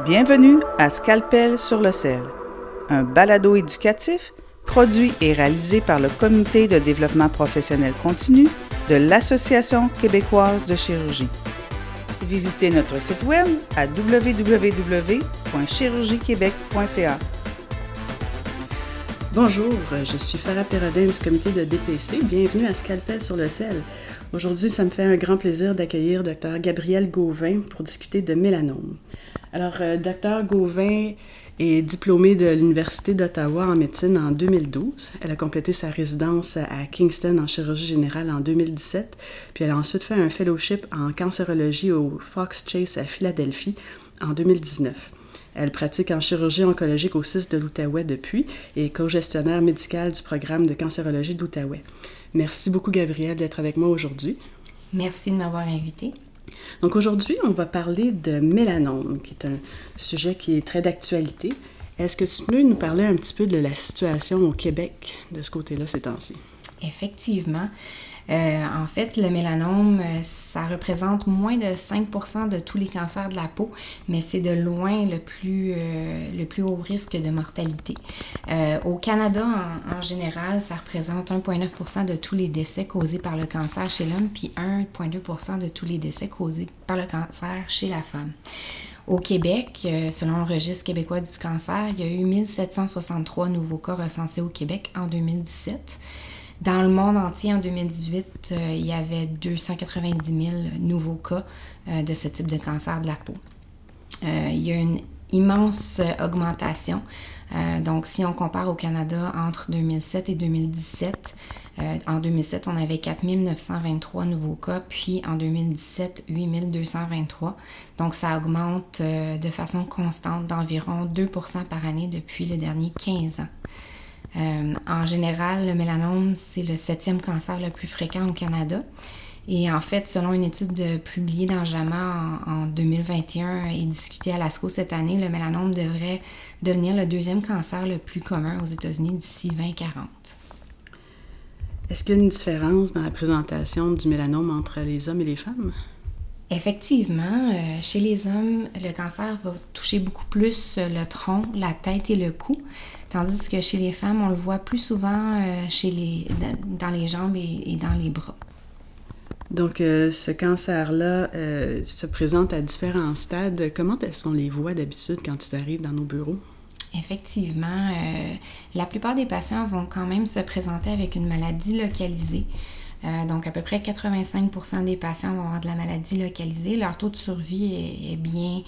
Bienvenue à Scalpel sur le sel, un balado éducatif produit et réalisé par le Comité de développement professionnel continu de l'Association québécoise de chirurgie. Visitez notre site web à www.chirurgiequebec.ca. Bonjour, je suis Farah Perrodin du comité de DPC. Bienvenue à Scalpel sur le sel. Aujourd'hui, ça me fait un grand plaisir d'accueillir Dr Gabriel Gauvin pour discuter de mélanome. Alors, euh, Dr Gauvin est diplômée de l'Université d'Ottawa en médecine en 2012. Elle a complété sa résidence à Kingston en chirurgie générale en 2017, puis elle a ensuite fait un fellowship en cancérologie au Fox Chase à Philadelphie en 2019. Elle pratique en chirurgie oncologique au CIS de l'Outaouais depuis et est co-gestionnaire médical du programme de cancérologie de. Merci beaucoup, Gabrielle, d'être avec moi aujourd'hui. Merci de m'avoir invitée. Donc aujourd'hui, on va parler de mélanome, qui est un sujet qui est très d'actualité. Est-ce que tu peux nous parler un petit peu de la situation au Québec de ce côté-là ces temps-ci? Effectivement. Euh, en fait, le mélanome, euh, ça représente moins de 5% de tous les cancers de la peau, mais c'est de loin le plus, euh, le plus haut risque de mortalité. au Canada, en, en, général, ça représente 1,9% de tous les décès causés par le cancer chez l'homme, puis 1,2% de tous les décès causés par le cancer chez la femme. Au Québec, selon le registre québécois du cancer, il y a eu 1763 nouveaux cas recensés au Québec en 2017. Dans le monde entier, en 2018, euh, il y avait 290 000 nouveaux cas euh, de ce type de cancer de la peau. Euh, il y a une immense augmentation. donc, si on compare au Canada entre 2007 et 2017, en 2007, on avait 4 923 nouveaux cas, puis en 2017, 8 223. Donc, ça augmente de façon constante d'environ 2% par année depuis le dernier 15 ans. Euh, en général, le mélanome, c'est le septième cancer le plus fréquent au Canada. Et en fait, selon une étude publiée dans JAMA en, 2021 et discutée à l'ASCO cette année, le mélanome devrait devenir le deuxième cancer le plus commun aux États-Unis d'ici 2040. Est-ce qu'il y a une différence dans la présentation du mélanome entre les hommes et les femmes? Effectivement, euh, chez les hommes, le cancer va toucher beaucoup plus le tronc, la tête et le cou. Tandis que chez les femmes, on le voit plus souvent euh, chez les, dans les jambes et, dans les bras. Donc, euh, ce cancer-là euh, se présente à différents stades. Comment est-ce qu'on les voit d'habitude quand ils arrivent dans nos bureaux? Effectivement, la plupart des patients vont quand même se présenter avec une maladie localisée. donc, à peu près 85% des patients vont avoir de la maladie localisée. Leur taux de survie est bien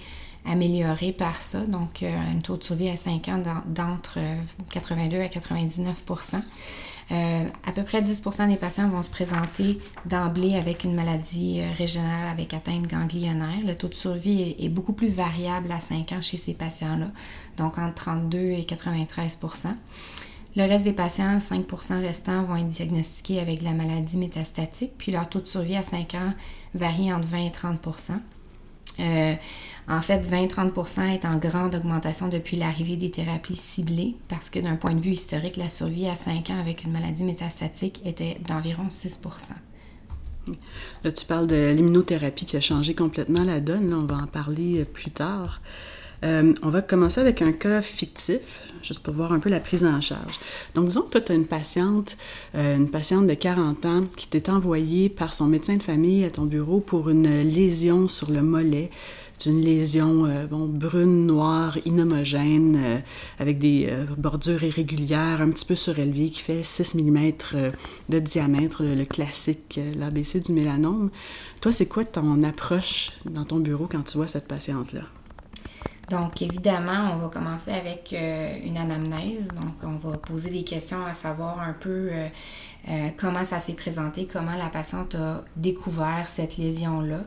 amélioré par ça. Donc, euh, un taux de survie à 5 ans d'entre 82 à 99% euh, à peu près 10% des patients vont se présenter d'emblée avec une maladie euh, régionale avec atteinte ganglionnaire. Le taux de survie est, beaucoup plus variable à 5 ans chez ces patients-là, donc entre 32 et 93% le reste des patients, 5% restants, vont être diagnostiqués avec la maladie métastatique, puis leur taux de survie à 5 ans varie entre 20 et 30 euh, en fait, 20-30 est en grande augmentation depuis l'arrivée des thérapies ciblées parce que d'un point de vue historique, la survie à 5 ans avec une maladie métastatique était d'environ 6 Là, tu parles de l'immunothérapie qui a changé complètement la donne. On va en parler plus tard. Euh, on va commencer avec un cas fictif, juste pour voir un peu la prise en charge. Donc, disons que tu as une patiente, une patiente de 40 ans qui t'est envoyée par son médecin de famille à ton bureau pour une lésion sur le mollet c'est une lésion euh, bon, brune, noire, inhomogène, euh, avec des euh, bordures irrégulières, un petit peu surélevées, qui fait 6 mm de diamètre, le, classique, l'ABC du mélanome. Toi, c'est quoi ton approche dans ton bureau quand tu vois cette patiente-là? Donc, évidemment, on va commencer avec une anamnèse. Donc, on va poser des questions à savoir un peu comment ça s'est présenté, comment la patiente a découvert cette lésion-là.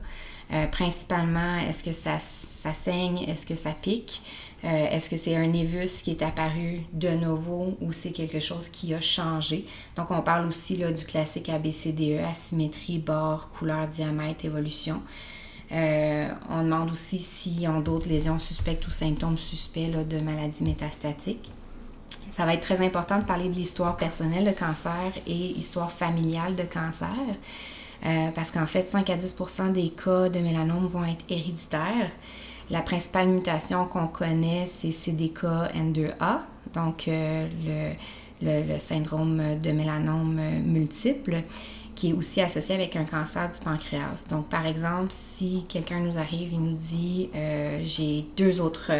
Euh, principalement, est-ce que ça, saigne, est-ce que ça pique, euh, est-ce que c'est un névus qui est apparu de nouveau ou c'est quelque chose qui a changé? Donc, on parle aussi là, du classique ABCDE, asymétrie, bord, couleur, diamètre, évolution. Euh, on demande aussi s'ils ont d'autres lésions suspectes ou symptômes suspects de maladies métastatiques. Ça va être très important de parler de l'histoire personnelle de cancer et histoire familiale de cancer. Euh, parce qu'en fait, 5 à 10% des cas de mélanome vont être héréditaires. La principale mutation qu'on connaît, c'est CDK-N2A, donc le, le, syndrome de mélanome multiple qui est aussi associé avec un cancer du pancréas. Donc, par exemple, si quelqu'un nous arrive et nous dit j'ai deux autres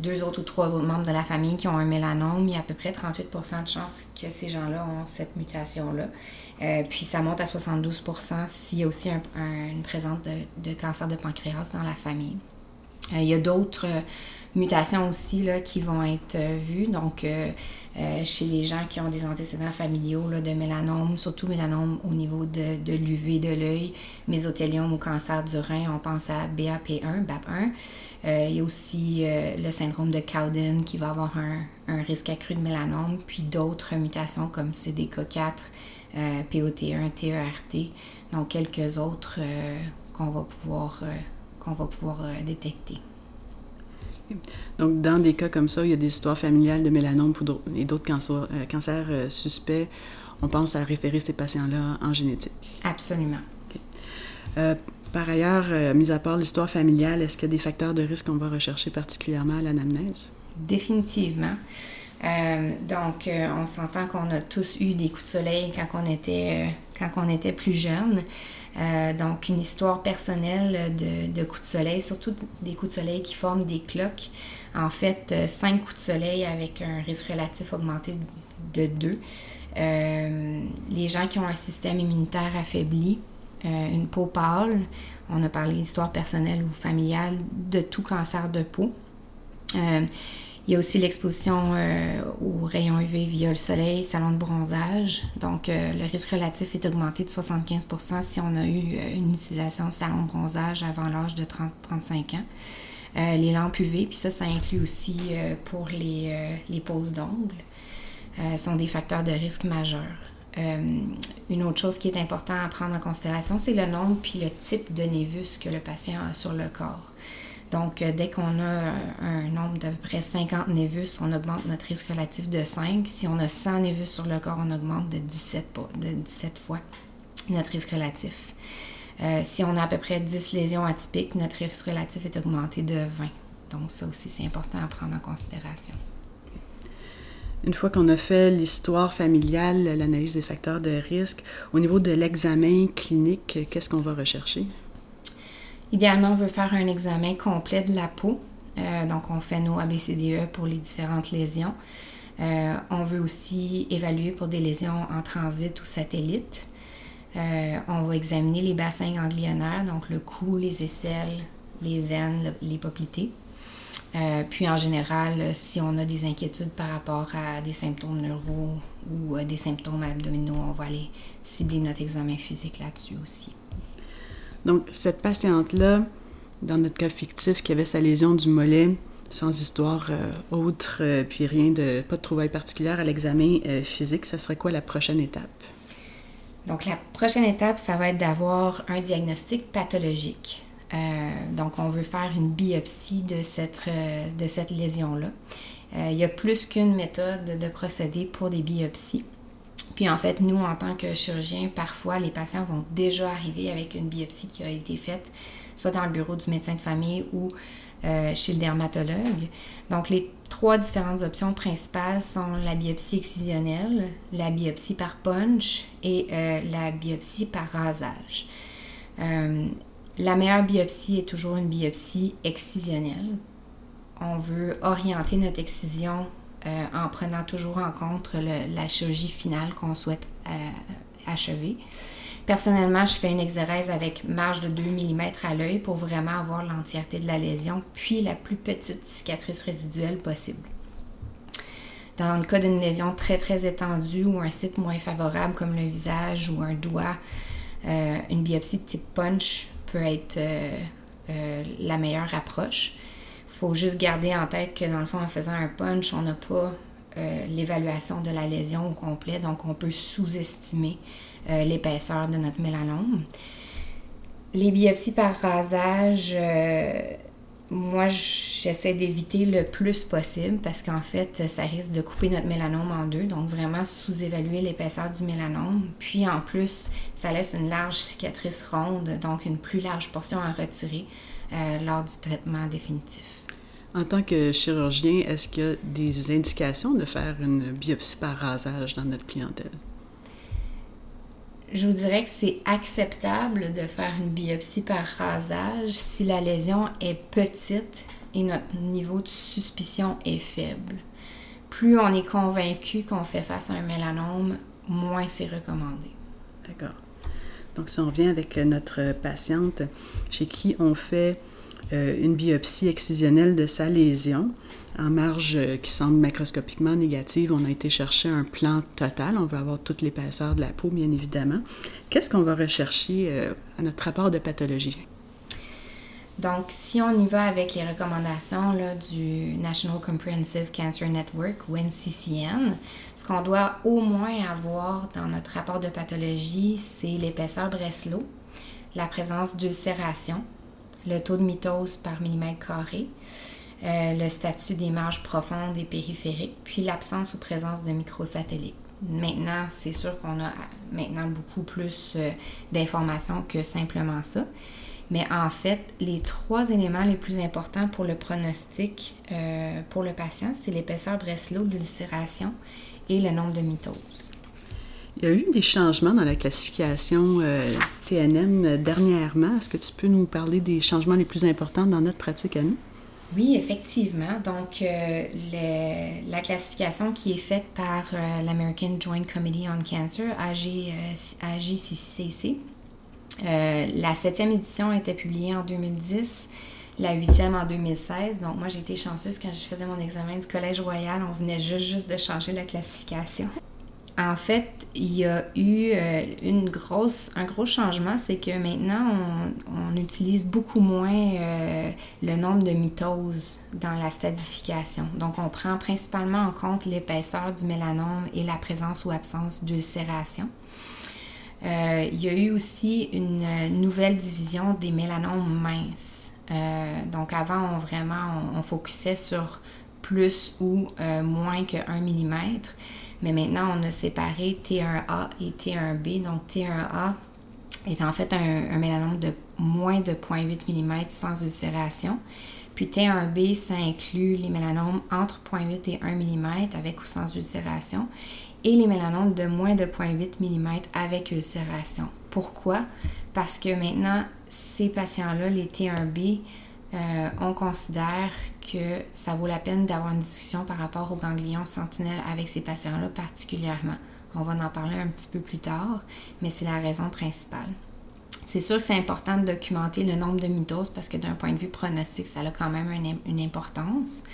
deux autres ou trois autres membres de la famille qui ont un mélanome, il y a à peu près 38% de chances que ces gens-là ont cette mutation-là. Euh, puis ça monte à 72% s'il y a aussi une présence de, cancer de pancréas dans la famille. Euh, il y a d'autres mutations aussi là, qui vont être euh, vues. Donc, euh, euh, chez les gens qui ont des antécédents familiaux de mélanome, surtout mélanome au niveau de, de l'UV de l'œil, mésothéliome ou cancer du rein, on pense à BAP1, BAP1. il y a aussi le syndrome de Cowden qui va avoir un, un risque accru de mélanome, puis d'autres mutations comme CDK4, POT1, TERT, donc quelques autres qu'on va pouvoir, qu'on va pouvoir détecter. Donc, dans des cas comme ça, il y a des histoires familiales de mélanome et d'autres cancers, euh, cancers euh, suspects. On pense à référer ces patients-là en génétique. Absolument. Euh, par ailleurs, mis à part l'histoire familiale, est-ce qu'il y a des facteurs de risque qu'on va rechercher particulièrement à l'anamnèse? Définitivement. donc, on s'entend qu'on a tous eu des coups de soleil quand on était, quand on était plus jeune. Euh, donc, une histoire personnelle de, coups de soleil, surtout des coups de soleil qui forment des cloques. En fait, euh, cinq coups de soleil avec un risque relatif augmenté de 2. Euh, les gens qui ont un système immunitaire affaibli, une peau pâle, on a parlé d'histoire personnelle ou familiale, de tout cancer de peau. Il y a aussi l'exposition euh, aux rayons UV via le soleil, salon de bronzage. Donc, euh, le risque relatif est augmenté de 75% si on a eu euh, une utilisation de salon de bronzage avant l'âge de 30, 35 ans. les lampes UV, puis ça, ça inclut aussi pour les, les poses d'ongles, sont des facteurs de risque majeurs. une autre chose qui est importante à prendre en considération, c'est le nombre puis le type de névus que le patient a sur le corps. Donc, euh, dès qu'on a un nombre d'à peu près 50 névus, on augmente notre risque relatif de 5. Si on a 100 névus sur le corps, on augmente de 17, de 17 fois notre risque relatif. Euh, si on a à peu près 10 lésions atypiques, notre risque relatif est augmenté de 20. Donc, ça aussi, c'est important à prendre en considération. Une fois qu'on a fait l'histoire familiale, l'analyse des facteurs de risque, au niveau de l'examen clinique, qu'est-ce qu'on va rechercher? Idéalement, on veut faire un examen complet de la peau. Euh, donc, on fait nos ABCDE pour les différentes lésions. Euh, on veut aussi évaluer pour des lésions en transit ou satellite. Euh, on va examiner les bassins ganglionnaires, donc le cou, les aisselles, les aines, les poplités. puis en général, si on a des inquiétudes par rapport à des symptômes neuraux ou des symptômes abdominaux, on va aller cibler notre examen physique là-dessus aussi. Donc, cette patiente-là, dans notre cas fictif, qui avait sa lésion du mollet, sans histoire euh, autre, euh, puis rien de, pas de trouvaille particulière à l'examen euh, physique, ça serait quoi la prochaine étape? Donc, la prochaine étape, ça va être d'avoir un diagnostic pathologique. donc, on veut faire une biopsie de cette, de cette lésion-là. il y a plus qu'une méthode de procéder pour des biopsies. Puis en fait, nous, en tant que chirurgiens, parfois, les patients vont déjà arriver avec une biopsie qui a été faite, soit dans le bureau du médecin de famille ou euh, chez le dermatologue. Donc, les trois différentes options principales sont la biopsie excisionnelle, la biopsie par punch et euh, la biopsie par rasage. Euh, la meilleure biopsie est toujours une biopsie excisionnelle. On veut orienter notre excision euh, en prenant toujours en compte la chirurgie finale qu'on souhaite euh, achever. Personnellement, je fais une exérèse avec marge de 2 mm à l'œil pour vraiment avoir l'entièreté de la lésion, puis la plus petite cicatrice résiduelle possible. Dans le cas d'une lésion très très étendue ou un site moins favorable comme le visage ou un doigt, euh, une biopsie de type punch peut être la meilleure approche faut juste garder en tête que dans le fond, en faisant un punch, on n'a pas euh, l'évaluation de la lésion au complet, donc on peut sous-estimer euh, l'épaisseur de notre mélanome. Les biopsies par rasage, euh, moi, j'essaie d'éviter le plus possible parce qu'en fait, ça risque de couper notre mélanome en deux. Donc, vraiment sous-évaluer l'épaisseur du mélanome. Puis, en plus, ça laisse une large cicatrice ronde, donc une plus large portion à retirer lors du traitement définitif. En tant que chirurgien, est-ce qu'il y a des indications de faire une biopsie par rasage dans notre clientèle? je vous dirais que c'est acceptable de faire une biopsie par rasage si la lésion est petite et notre niveau de suspicion est faible. Plus on est convaincu qu'on fait face à un mélanome, moins c'est recommandé. D'accord. Donc, si on revient avec notre patiente chez qui on fait une biopsie excisionnelle de sa lésion, en marge euh, qui semble macroscopiquement négative, on a été chercher un plan total. On veut avoir toute l'épaisseur de la peau, bien évidemment. Qu'est-ce qu'on va rechercher euh, à notre rapport de pathologie? Donc, si on y va avec les recommandations du National Comprehensive Cancer Network, ou NCCN, ce qu'on doit au moins avoir dans notre rapport de pathologie, c'est l'épaisseur Breslow, la présence d'ulcération, le taux de mitose par millimètre carré, euh, le statut des marges profondes et périphériques, puis l'absence ou présence de microsatellites. Maintenant, c'est sûr qu'on a maintenant beaucoup plus euh, d'informations que simplement ça. Mais en fait, les trois éléments les plus importants pour le pronostic euh, pour le patient, c'est l'épaisseur Breslow, l'ulcération et le nombre de mitoses. Il y a eu des changements dans la classification TNM dernièrement. Est-ce que tu peux nous parler des changements les plus importants dans notre pratique à nous? Oui, effectivement. Donc, euh, la classification qui est faite par euh, l'American Joint Committee on Cancer, AG, AGCC, euh, la septième édition a été publiée en 2010, la huitième en 2016. Donc, moi, j'ai été chanceuse quand je faisais mon examen du Collège Royal. On venait juste, juste de changer la classification. En fait, il y a eu euh, une grosse, un gros changement, c'est que maintenant, on, utilise beaucoup moins euh, le nombre de mitoses dans la stadification. Donc, on prend principalement en compte l'épaisseur du mélanome et la présence ou absence d'ulcération. Euh, il y a eu aussi une nouvelle division des mélanomes minces. donc, avant, on vraiment, on, on focusait sur plus ou moins que 1 mm. Mais maintenant, on a séparé T1A et T1B. Donc, T1A est en fait un, mélanome de moins de 0,8 mm sans ulcération. Puis T1B, ça inclut les mélanomes entre 0,8 et 1 mm avec ou sans ulcération et les mélanomes de moins de 0,8 mm avec ulcération. Pourquoi? Parce que maintenant, ces patients-là, les T1B, euh, on considère que ça vaut la peine d'avoir une discussion par rapport aux ganglions sentinelles avec ces patients-là particulièrement. On va en parler un petit peu plus tard, mais c'est la raison principale. C'est sûr que c'est important de documenter le nombre de mitoses parce que d'un point de vue pronostic, ça a quand même une importance.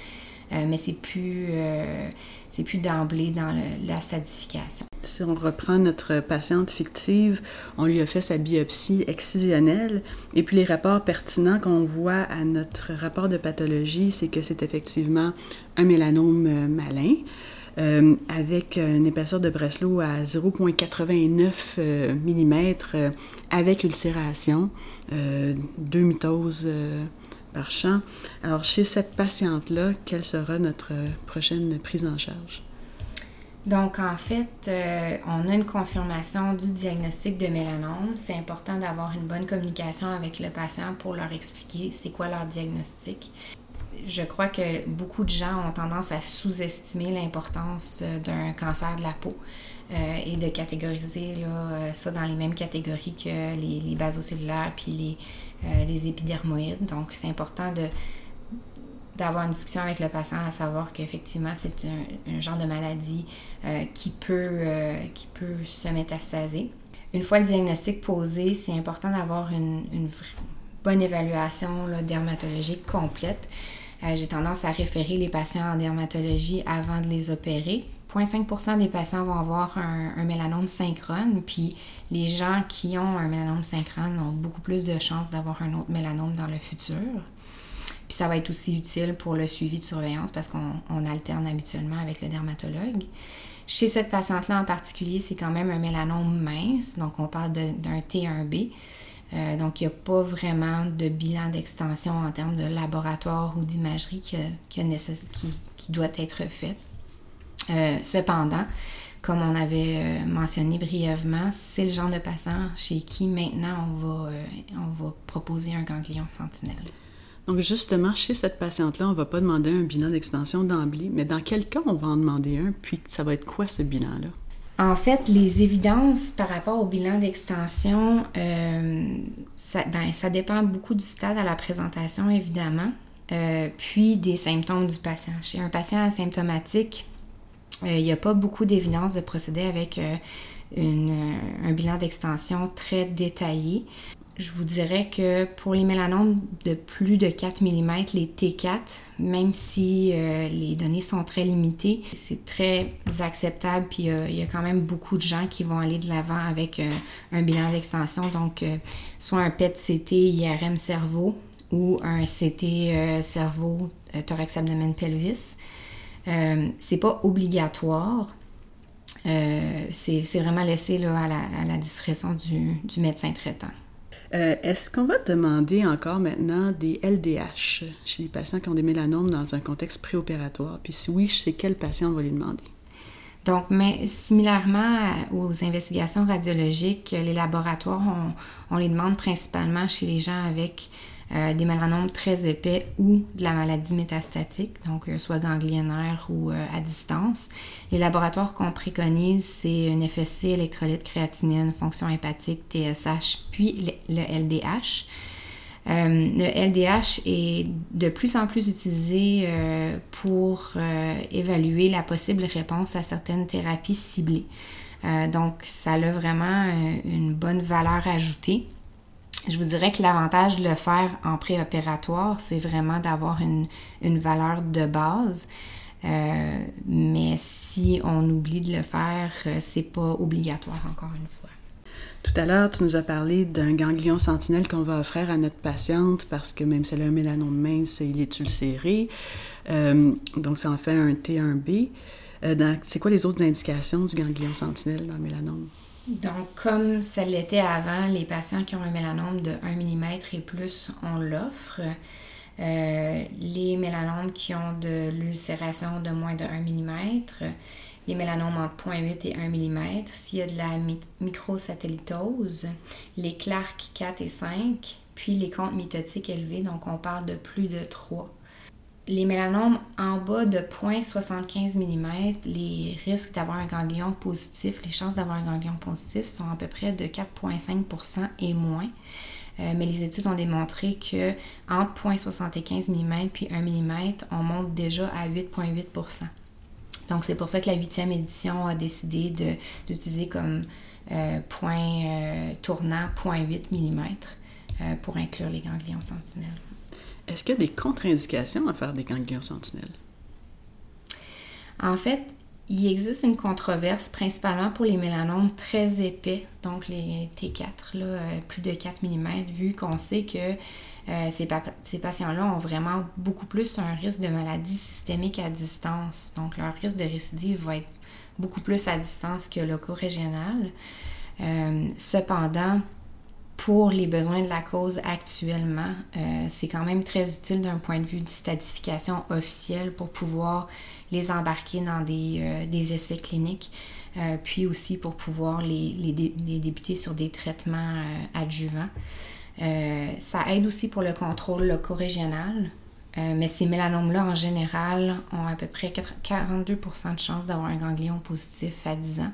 Euh, mais c'est plus, euh, c'est plus d'emblée dans la stadification. Si on reprend notre patiente fictive, on lui a fait sa biopsie excisionnelle et puis les rapports pertinents qu'on voit à notre rapport de pathologie, c'est que c'est effectivement un mélanome euh, malin. avec une épaisseur de Breslow à 0,89 mm avec ulcération, deux mitoses par champ. Alors, chez cette patiente-là, quelle sera notre prochaine prise en charge? Donc, en fait, euh, on a une confirmation du diagnostic de mélanome. C'est important d'avoir une bonne communication avec le patient pour leur expliquer c'est quoi leur diagnostic. Je crois que beaucoup de gens ont tendance à sous-estimer l'importance euh, d'un cancer de la peau euh, et de catégoriser ça dans les mêmes catégories que les, les basocellulaires puis les épidermoïdes. Donc, c'est important de d'avoir une discussion avec le patient à savoir qu'effectivement, c'est un, genre de maladie euh, qui, peut, euh, qui peut se métastaser. Une fois le diagnostic posé, c'est important d'avoir une, bonne évaluation dermatologique complète. J'ai tendance à référer les patients en dermatologie avant de les opérer 0,5% des patients vont avoir un, mélanome synchrone, puis les gens qui ont un mélanome synchrone ont beaucoup plus de chances d'avoir un autre mélanome dans le futur. Puis ça va être aussi utile pour le suivi de surveillance parce qu'on alterne habituellement avec le dermatologue. Chez cette patiente-là en particulier, c'est quand même un mélanome mince, donc on parle d'un T1B. Euh, donc, il n'y a pas vraiment de bilan d'extension en termes de laboratoire ou d'imagerie qui, doit être fait. Euh, cependant, comme on avait euh, mentionné brièvement, c'est le genre de patient chez qui maintenant on va proposer un ganglion sentinelle. Donc justement, chez cette patiente-là, on ne va pas demander un bilan d'extension d'emblée, mais dans quel cas on va en demander un, puis ça va être quoi ce bilan-là? En fait, les évidences par rapport au bilan d'extension, euh, ça, ben, ça, dépend beaucoup du stade à la présentation, évidemment, euh, puis des symptômes du patient. Chez un patient asymptomatique, euh, il n'y a pas beaucoup d'évidence de procéder avec un bilan d'extension très détaillé je vous dirais que pour les mélanomes de plus de 4 mm, les T4, même si euh, les données sont très limitées, c'est très acceptable. Puis euh, il y a quand même beaucoup de gens qui vont aller de l'avant avec euh, un bilan d'extension. Donc, soit un PET-CT IRM cerveau ou un CT cerveau thorax abdomen pelvis. c'est pas obligatoire. c'est vraiment laissé là, à, la, discrétion du médecin traitant. Euh, est-ce qu'on va demander encore maintenant des LDH chez les patients qui ont des mélanomes dans un contexte préopératoire? Puis si oui, chez quel patient on va les demander? Donc, mais similairement aux investigations radiologiques, les laboratoires, on les demande principalement chez les gens avec euh, des mélanomes très épais ou de la maladie métastatique, donc euh, soit ganglionnaire ou euh, à distance. Les laboratoires qu'on préconise, c'est une FSC, électrolyte, créatinine, fonction hépatique, TSH, puis le, LDH. le LDH est de plus en plus utilisé pour évaluer la possible réponse à certaines thérapies ciblées. donc, ça a vraiment une bonne valeur ajoutée. Je vous dirais que l'avantage de le faire en préopératoire, c'est vraiment d'avoir une, valeur de base. Euh, mais si on oublie de le faire, euh, c'est pas obligatoire encore une fois. Tout à l'heure, tu nous as parlé d'un ganglion sentinelle qu'on va offrir à notre patiente parce que même si elle a un mélanome mince, il est ulcéré. Euh, donc, ça en fait un T1B. c'est quoi les autres indications du ganglion sentinelle dans le mélanome? Donc, comme ça l'était avant, les patients qui ont un mélanome de 1 mm et plus, on l'offre. Euh, les mélanomes qui ont de l'ulcération de moins de 1 mm, les mélanomes entre 0.8 et 1 mm, s'il y a de la microsatellitose, les Clark 4 et 5, puis les comptes mitotiques élevés, donc on parle de plus de 3 les mélanomes en bas de 0.75 mm, les risques d'avoir un ganglion positif, les chances d'avoir un ganglion positif sont à peu près de 4,5% et moins. Euh, mais les études ont démontré que entre 0.75 mm puis 1 mm, on monte déjà à 8,8% Donc c'est pour ça que la huitième édition a décidé d'utiliser comme euh, point euh, tournant 0.8 mm pour inclure les ganglions sentinelles. Est-ce qu'il y a des contre-indications à faire des ganglions sentinelles? En fait, il existe une controverse principalement pour les mélanomes très épais, donc les T4, là, euh, plus de 4 mm, vu qu'on sait que euh, ces, patients-là ont vraiment beaucoup plus un risque de maladie systémique à distance. Donc leur risque de récidive va être beaucoup plus à distance que loco-régional. Euh, cependant, pour les besoins de la cause actuellement, euh, c'est quand même très utile d'un point de vue de statification officielle pour pouvoir les embarquer dans des, euh, essais cliniques, euh, puis aussi pour pouvoir les, débuter sur des traitements adjuvants. ça aide aussi pour le contrôle loco-régional, mais ces mélanomes-là, en général, ont à peu près 42 de chances d'avoir un ganglion positif à 10 ans.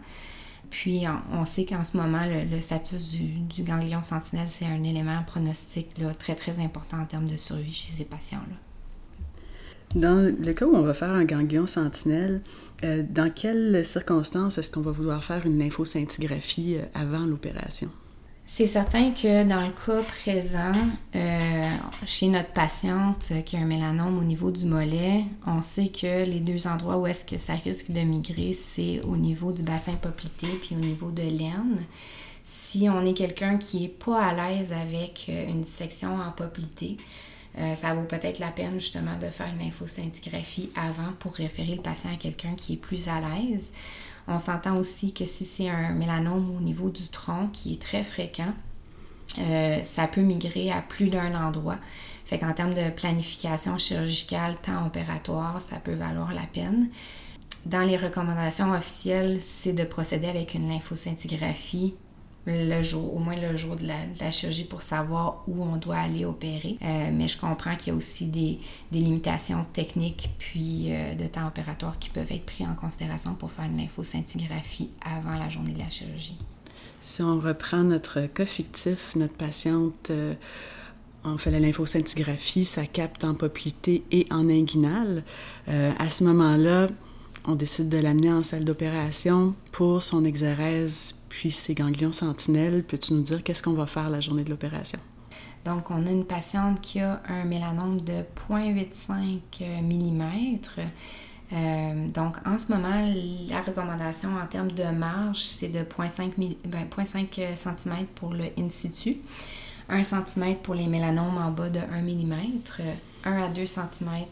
Puis on, sait qu'en ce moment, le, statut du, ganglion sentinelle, c'est un élément pronostic très très important en termes de survie chez ces patients-là. Dans le cas où on va faire un ganglion sentinelle, euh, dans quelles circonstances est-ce qu'on va vouloir faire une lymphoscintigraphie euh, avant l'opération? C'est certain que dans le cas présent, euh, chez notre patiente qui a un mélanome au niveau du mollet, on sait que les deux endroits où est-ce que ça risque de migrer, c'est au niveau du bassin poplité puis au niveau de l'aine. Si on est quelqu'un qui n'est pas à l'aise avec euh, une dissection en poplité, euh, ça vaut peut-être la peine justement de faire une lymphoscintigraphie avant pour référer le patient à quelqu'un qui est plus à l'aise. On s'entend aussi que si c'est un mélanome au niveau du tronc qui est très fréquent, ça peut migrer à plus d'un endroit. Fait qu'en termes de planification chirurgicale, temps opératoire, ça peut valoir la peine. Dans les recommandations officielles, c'est de procéder avec une lymphoscintigraphie le jour, au moins le jour de la, chirurgie pour savoir où on doit aller opérer. Euh, mais je comprends qu'il y a aussi des, limitations techniques puis euh, de temps opératoire qui peuvent être pris en considération pour faire une lymphoscintigraphie avant la journée de la chirurgie. Si on reprend notre cas fictif, notre patiente euh, on fait la lymphoscintigraphie, ça capte en poplité et en inguinale. à ce moment-là, on décide de l'amener en salle d'opération pour son exérèse puis ses ganglions sentinelles. Peux-tu nous dire qu'est-ce qu'on va faire la journée de l'opération? Donc, on a une patiente qui a un mélanome de 0,85 mm. Euh, donc, en ce moment, la recommandation en termes de marge, c'est de 0,5 cm pour le in situ, 1 cm pour les mélanomes en bas de 1 mm, 1 à 2 cm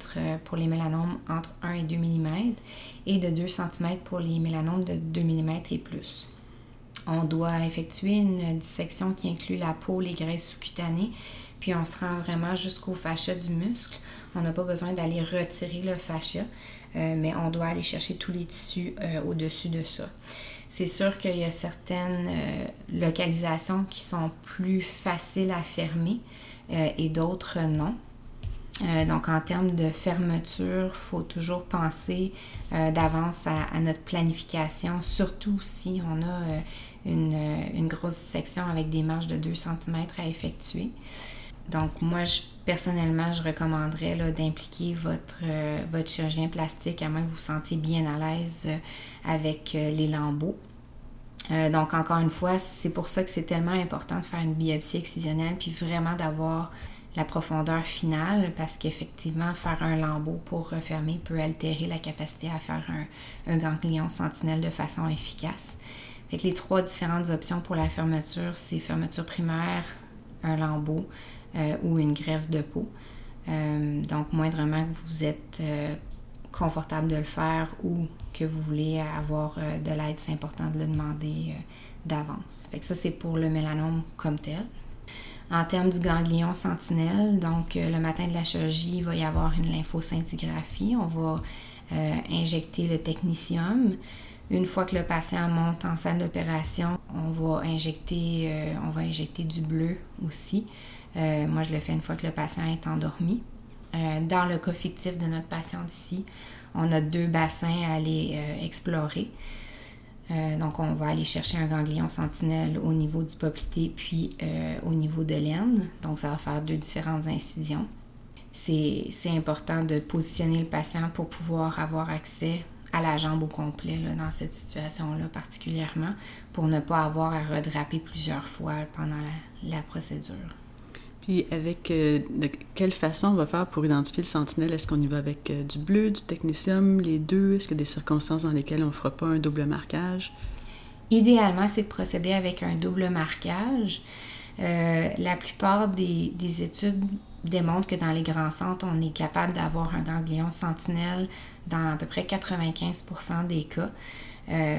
pour les mélanomes entre 1 et 2 mm et de 2 cm pour les mélanomes de 2 mm et plus. On doit effectuer une dissection qui inclut la peau, les graisses sous-cutanées, puis on se rend vraiment jusqu'au fascia du muscle. On n'a pas besoin d'aller retirer le fascia, euh, mais on doit aller chercher tous les tissus euh, au-dessus de ça. C'est sûr qu'il y a certaines euh, localisations qui sont plus faciles à fermer et d'autres non. Donc, en termes de fermeture, il faut toujours penser d'avance à, notre planification, surtout si on a euh, une, grosse section avec des marges de 2 cm à effectuer. Donc, moi, je, personnellement, je recommanderais d'impliquer votre, euh, votre chirurgien plastique à moins que vous vous sentiez bien à l'aise euh, avec les lambeaux. donc, encore une fois, c'est pour ça que c'est tellement important de faire une biopsie excisionelle puis vraiment d'avoir la profondeur finale parce qu'effectivement, faire un lambeau pour refermer peut altérer la capacité à faire un, ganglion sentinelle de façon efficace les trois différentes options pour la fermeture, c'est fermeture primaire, un lambeau euh, ou une greffe de peau. Euh, donc, moindrement que vous êtes euh, confortable de le faire ou que vous voulez avoir de l'aide, c'est important de le demander d'avance. Fait ça, c'est pour le mélanome comme tel. En termes du ganglion sentinelle, donc le matin de la chirurgie, il va y avoir une lymphoscintigraphie. On va injecter le technicium. Une fois que le patient monte en salle d'opération, on va injecter, euh, on va injecter du bleu aussi. Euh, moi, je le fais une fois que le patient est endormi. Euh, dans le cas fictif de notre patient ici, on a deux bassins à aller explorer. Donc, on va aller chercher un ganglion sentinelle au niveau du poplité puis au niveau de l'aine. Donc, ça va faire deux différentes incisions. C'est important de positionner le patient pour pouvoir avoir accès à la jambe au complet dans cette situation-là particulièrement pour ne pas avoir à redraper plusieurs fois pendant la, procédure. Puis avec euh, de quelle façon on va faire pour identifier le sentinelle? Est-ce qu'on y va avec euh, du bleu, du technicium, les deux? Est-ce qu'il y a des circonstances dans lesquelles on ne fera pas un double marquage? Idéalement, c'est de procéder avec un double marquage. Euh, la plupart des, des études démontre que dans les grands centres, on est capable d'avoir un ganglion sentinelle dans à peu près 95% des cas.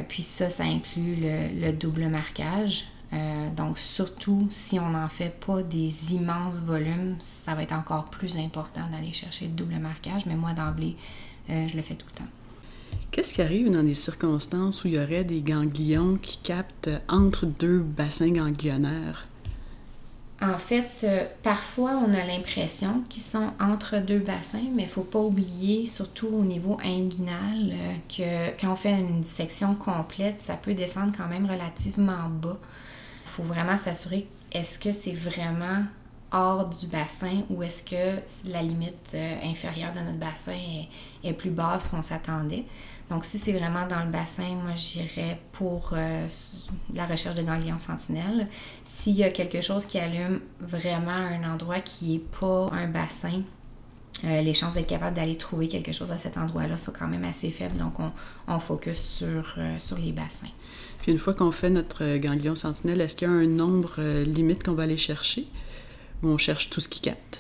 Puis ça, ça inclut le, double marquage. Euh, donc, surtout si on n'en fait pas des immenses volumes, ça va être encore plus important d'aller chercher le double marquage. Mais moi, d'emblée, euh, je le fais tout le temps. Qu'est-ce qui arrive dans des circonstances où il y aurait des ganglions qui captent entre deux bassins ganglionnaires? En fait, euh, parfois, on a l'impression qu'ils sont entre deux bassins, mais il ne faut pas oublier, surtout au niveau inguinal, euh, que quand on fait une section complète, ça peut descendre quand même relativement bas. Faut vraiment s'assurer est-ce que c'est vraiment hors du bassin ou est-ce que la limite euh, inférieure de notre bassin est, plus basse qu'on s'attendait? Donc, si c'est vraiment dans le bassin, moi, j'irais pour euh, la recherche de ganglions sentinelles. S'il y a quelque chose qui allume vraiment un endroit qui n'est pas un bassin, euh, les chances d'être capable d'aller trouver quelque chose à cet endroit-là sont quand même assez faibles. Donc, on, on focus sur, sur les bassins. Puis, une fois qu'on fait notre ganglion sentinelle, est-ce qu'il y a un nombre limite qu'on va aller chercher? Ou on cherche tout ce qui capte?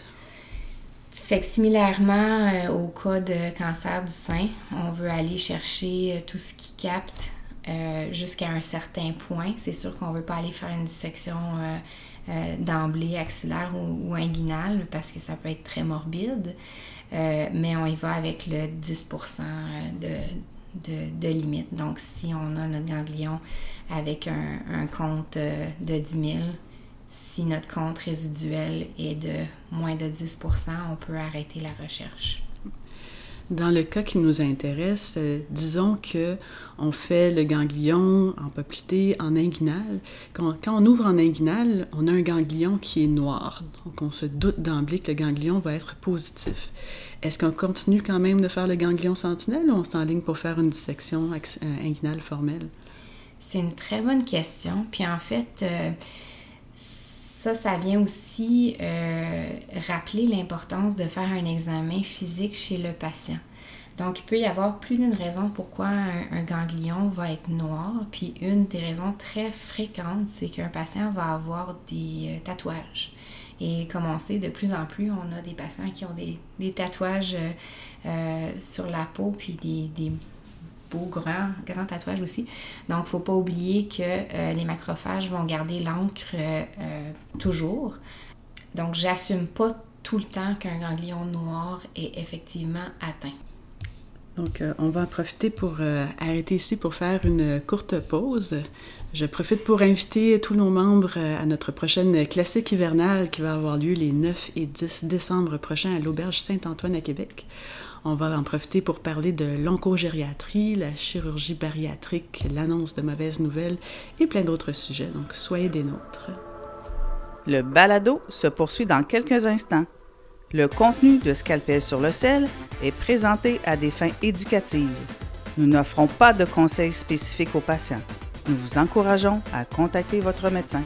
Fait que similairement euh, au cas de cancer du sein, on veut aller chercher euh, tout ce qui capte euh, jusqu'à un certain point. C'est sûr qu'on ne veut pas aller faire une dissection d'emblée axillaire ou, inguinale parce que ça peut être très morbide. mais on y va avec le 10% de, de, limite. Donc, si on a notre ganglion avec un, compte de 10 000, si notre compte résiduel est de moins de 10% on peut arrêter la recherche. Dans le cas qui nous intéresse, euh, disons que on fait le ganglion en poplité, en inguinal. Quand, quand, on ouvre en inguinal, on a un ganglion qui est noir. Donc, on se doute d'emblée que le ganglion va être positif. Est-ce qu'on continue quand même de faire le ganglion sentinelle ou on s'enligne pour faire une dissection euh, inguinale formelle? C'est une très bonne question. Puis en fait, euh, ça, ça vient aussi euh, rappeler l'importance de faire un examen physique chez le patient. Donc, il peut y avoir plus d'une raison pourquoi un, ganglion va être noir. Puis, une des raisons très fréquentes, c'est qu'un patient va avoir des tatouages. Et comme on sait, de plus en plus, on a des patients qui ont des, tatouages euh, sur la peau, puis des, beaux grands, grands tatouages aussi. Donc, il ne faut pas oublier que euh, les macrophages vont garder l'encre euh, toujours. Donc, j'assume pas tout le temps qu'un ganglion noir est effectivement atteint. Donc, euh, on va en profiter pour arrêter ici pour faire une courte pause. Je profite pour inviter tous nos membres à notre prochaine classique hivernale qui va avoir lieu les 9 et 10 décembre prochains à l'Auberge Saint-Antoine à Québec. On va en profiter pour parler de l'oncogériatrie, la chirurgie bariatrique, l'annonce de mauvaises nouvelles et plein d'autres sujets. Donc, soyez des nôtres. Le balado se poursuit dans quelques instants. Le contenu de Scalpel sur le sel est présenté à des fins éducatives. Nous n'offrons pas de conseils spécifiques aux patients. Nous vous encourageons à contacter votre médecin.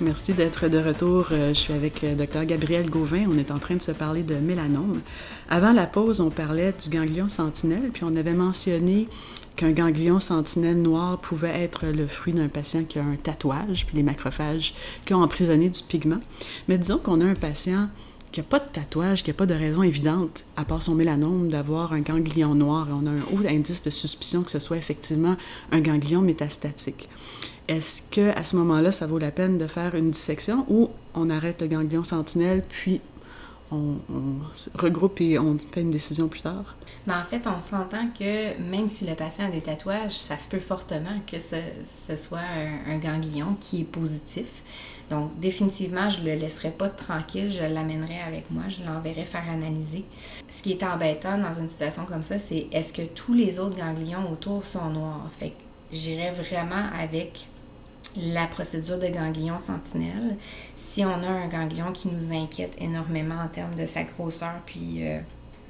Merci d'être de retour. Euh, je suis avec euh, Dr Gabriel Gauvin. On est en train de se parler de mélanome. Avant la pause, on parlait du ganglion sentinelle, puis on avait mentionné qu'un ganglion sentinelle noir pouvait être le fruit d'un patient qui a un tatouage, puis les macrophages qui ont emprisonné du pigment. Mais disons qu'on a un patient qui n'a pas de tatouage, qui n'a pas de raison évidente, à part son mélanome, d'avoir un ganglion noir. On a un haut indice de suspicion que ce soit effectivement un ganglion métastatique. Est-ce que à ce moment-là, ça vaut la peine de faire une dissection ou on arrête le ganglion sentinelle, puis on, regroupe et on fait une décision plus tard? Mais en fait, on s'entend que même si le patient a des tatouages, ça se peut fortement que ce soit un, ganglion qui est positif. Donc, définitivement, je le laisserai pas tranquille, je l'amènerai avec moi, je l'enverrai faire analyser. Ce qui est embêtant dans une situation comme ça, c'est est-ce que tous les autres ganglions autour sont noirs? Fait que j'irai vraiment avec la procédure de ganglion sentinelle. Si on a un ganglion qui nous inquiète énormément en termes de sa grosseur puis euh,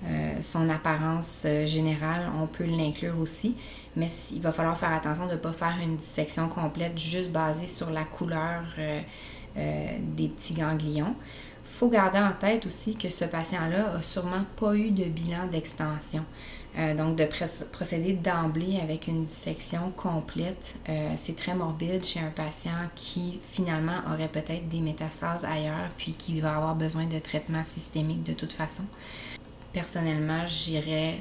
euh, son apparence euh, générale, on peut l'inclure aussi. Mais il va falloir faire attention de ne pas faire une dissection complète juste basée sur la couleur des petits ganglions. Il faut garder en tête aussi que ce patient-là a sûrement pas eu de bilan d'extension. Euh, donc, de procéder d'emblée avec une dissection complète, euh, c'est très morbide chez un patient qui finalement aurait peut-être des métastases ailleurs, puis qui va avoir besoin de traitement systémique de toute façon. Personnellement, j'irais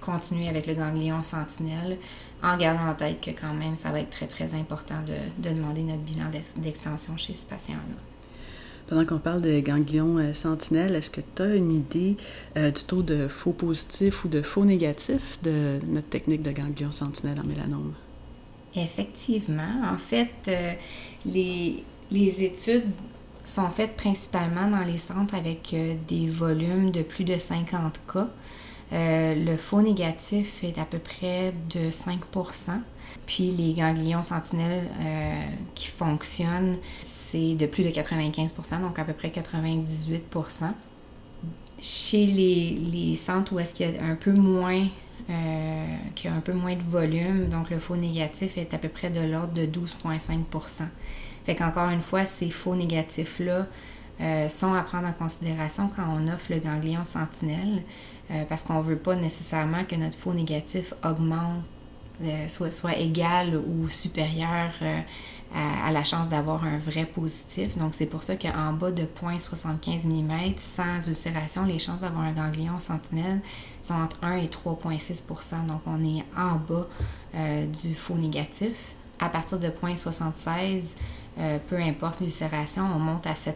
continuer avec le ganglion sentinelle en gardant en tête que quand même, ça va être très très important de demander notre bilan d'extension chez ce patient-là. Pendant qu'on parle de ganglions euh, sentinelles, est-ce que tu as une idée euh, du taux de faux positifs ou de faux négatifs de notre technique de ganglion sentinelle en mélanome? Effectivement. En fait, euh, les, les, études sont faites principalement dans les centres avec des volumes de plus de 50 cas. le faux négatif est à peu près de 5% Puis les ganglions sentinelles qui fonctionnent, c'est de plus de 95% donc à peu près 98% Chez les, centres où est-ce qu'il y a un peu moins euh, qui a un peu moins de volume, donc le faux négatif est à peu près de l'ordre de 12,5 Fait qu'encore une fois, ces faux négatifs-là euh, sont à prendre en considération quand on offre le ganglion sentinelle, euh, parce qu'on ne veut pas nécessairement que notre faux négatif augmente, soit, soit égal ou supérieur à, la chance d'avoir un vrai positif. Donc, c'est pour ça qu'en bas de 0.75 mm, sans ulcération, les chances d'avoir un ganglion sentinelle sont entre 1 et 3,6% Donc, on est en bas euh, du faux négatif. à partir de 0,76, euh, peu importe l'ulcération, on monte à 7%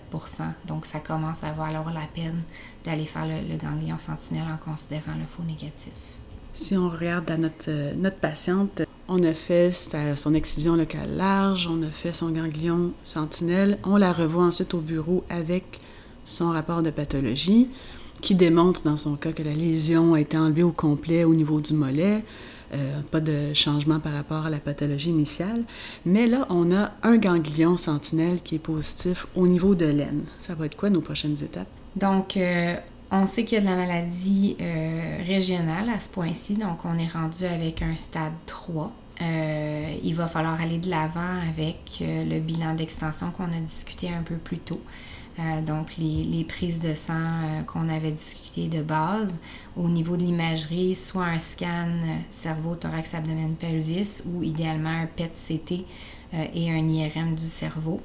Donc, ça commence à valoir la peine d'aller faire le, ganglion sentinelle en considérant le faux négatif. Si on regarde euh, notre patiente, on a fait son excision locale large, on a fait son ganglion sentinelle, on la revoit ensuite au bureau avec son rapport de pathologie qui démontre dans son cas que la lésion a été enlevée au complet au niveau du mollet, euh, pas de changement par rapport à la pathologie initiale. Mais là, on a un ganglion sentinelle qui est positif au niveau de l'aine. Ça va être quoi nos prochaines étapes? Donc, euh, on sait qu'il y a de la maladie euh, régionale à ce point-ci, donc on est rendu avec un stade 3. il va falloir aller de l'avant avec le bilan d'extension qu'on a discuté un peu plus tôt. Euh, donc, les, prises de sang euh, qu'on avait discuté de base. Au niveau de l'imagerie, soit un scan euh, cerveau, thorax, abdomen, pelvis ou idéalement un PET-CT et un IRM du cerveau.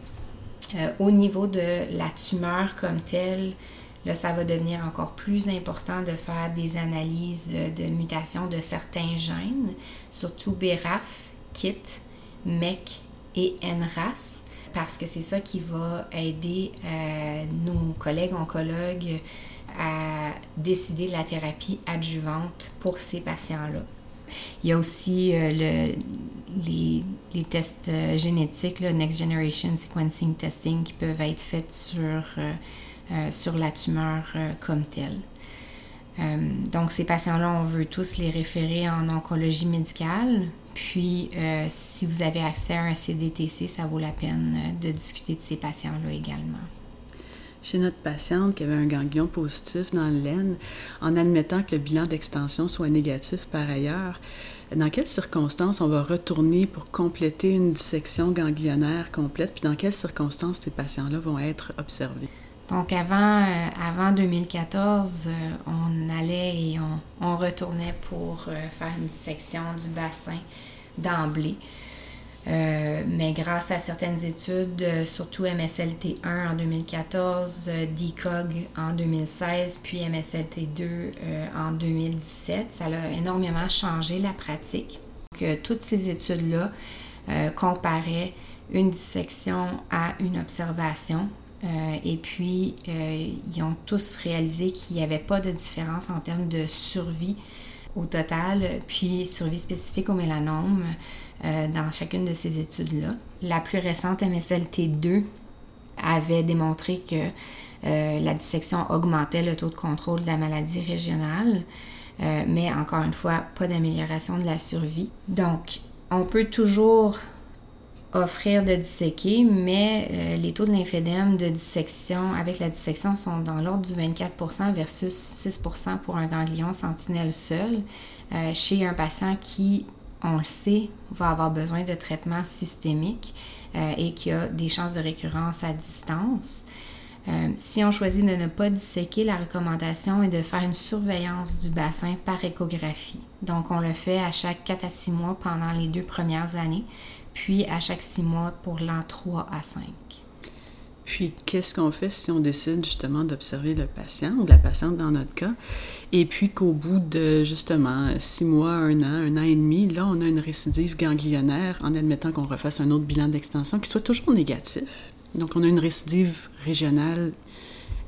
au niveau de la tumeur comme telle, là, ça va devenir encore plus important de faire des analyses de mutation de certains gènes, surtout BRAF, KIT, MEC et NRAS parce que c'est ça qui va aider euh, nos collègues oncologues à décider de la thérapie adjuvante pour ces patients-là. Il y a aussi euh, les, tests euh, génétiques, le Next Generation Sequencing Testing, qui peuvent être faits sur, sur la tumeur comme telle. Donc, ces patients-là, on veut tous les référer en oncologie médicale puis, euh, si vous avez accès à un CDTC, ça vaut la peine euh, de discuter de ces patients-là également. Chez notre patiente qui avait un ganglion positif dans le laine, en admettant que le bilan d'extension soit négatif par ailleurs, dans quelles circonstances on va retourner pour compléter une dissection ganglionnaire complète, puis dans quelles circonstances ces patients-là vont être observés? Donc avant, euh, avant 2014, on allait et on, on retournait pour faire une dissection du bassin d'emblée. Euh, mais grâce à certaines études, euh, surtout MSLT1 en 2014, euh, DCOG en 2016, puis MSLT2 en 2017, ça a énormément changé la pratique. Que toutes ces études-là comparaient une dissection à une observation. Et puis, ils ont tous réalisé qu'il n'y avait pas de différence en termes de survie au total, puis survie spécifique au mélanome euh, dans chacune de ces études-là. La plus récente, MSLT2, avait démontré que euh, la dissection augmentait le taux de contrôle de la maladie régionale, euh, mais encore une fois, pas d'amélioration de la survie. Donc, on peut toujours offrir de disséquer, mais euh, les taux de lymphédème de dissection avec la dissection sont dans l'ordre du 24% versus 6% pour un ganglion sentinelle seul euh, chez un patient qui, on le sait, va avoir besoin de traitement systémique euh, et qui a des chances de récurrence à distance. si on choisit de ne pas disséquer, la recommandation est de faire une surveillance du bassin par échographie. Donc, on le fait à chaque 4 à 6 mois pendant les deux premières années puis à chaque six mois pour l'an 3 à 5. Puis, qu'est-ce qu'on fait si on décide justement d'observer le patient ou la patiente dans notre cas, et puis qu'au bout de justement six mois, un an, un an et demi, là, on a une récidive ganglionnaire en admettant qu'on refasse un autre bilan d'extension qui soit toujours négatif. Donc, on a une récidive régionale.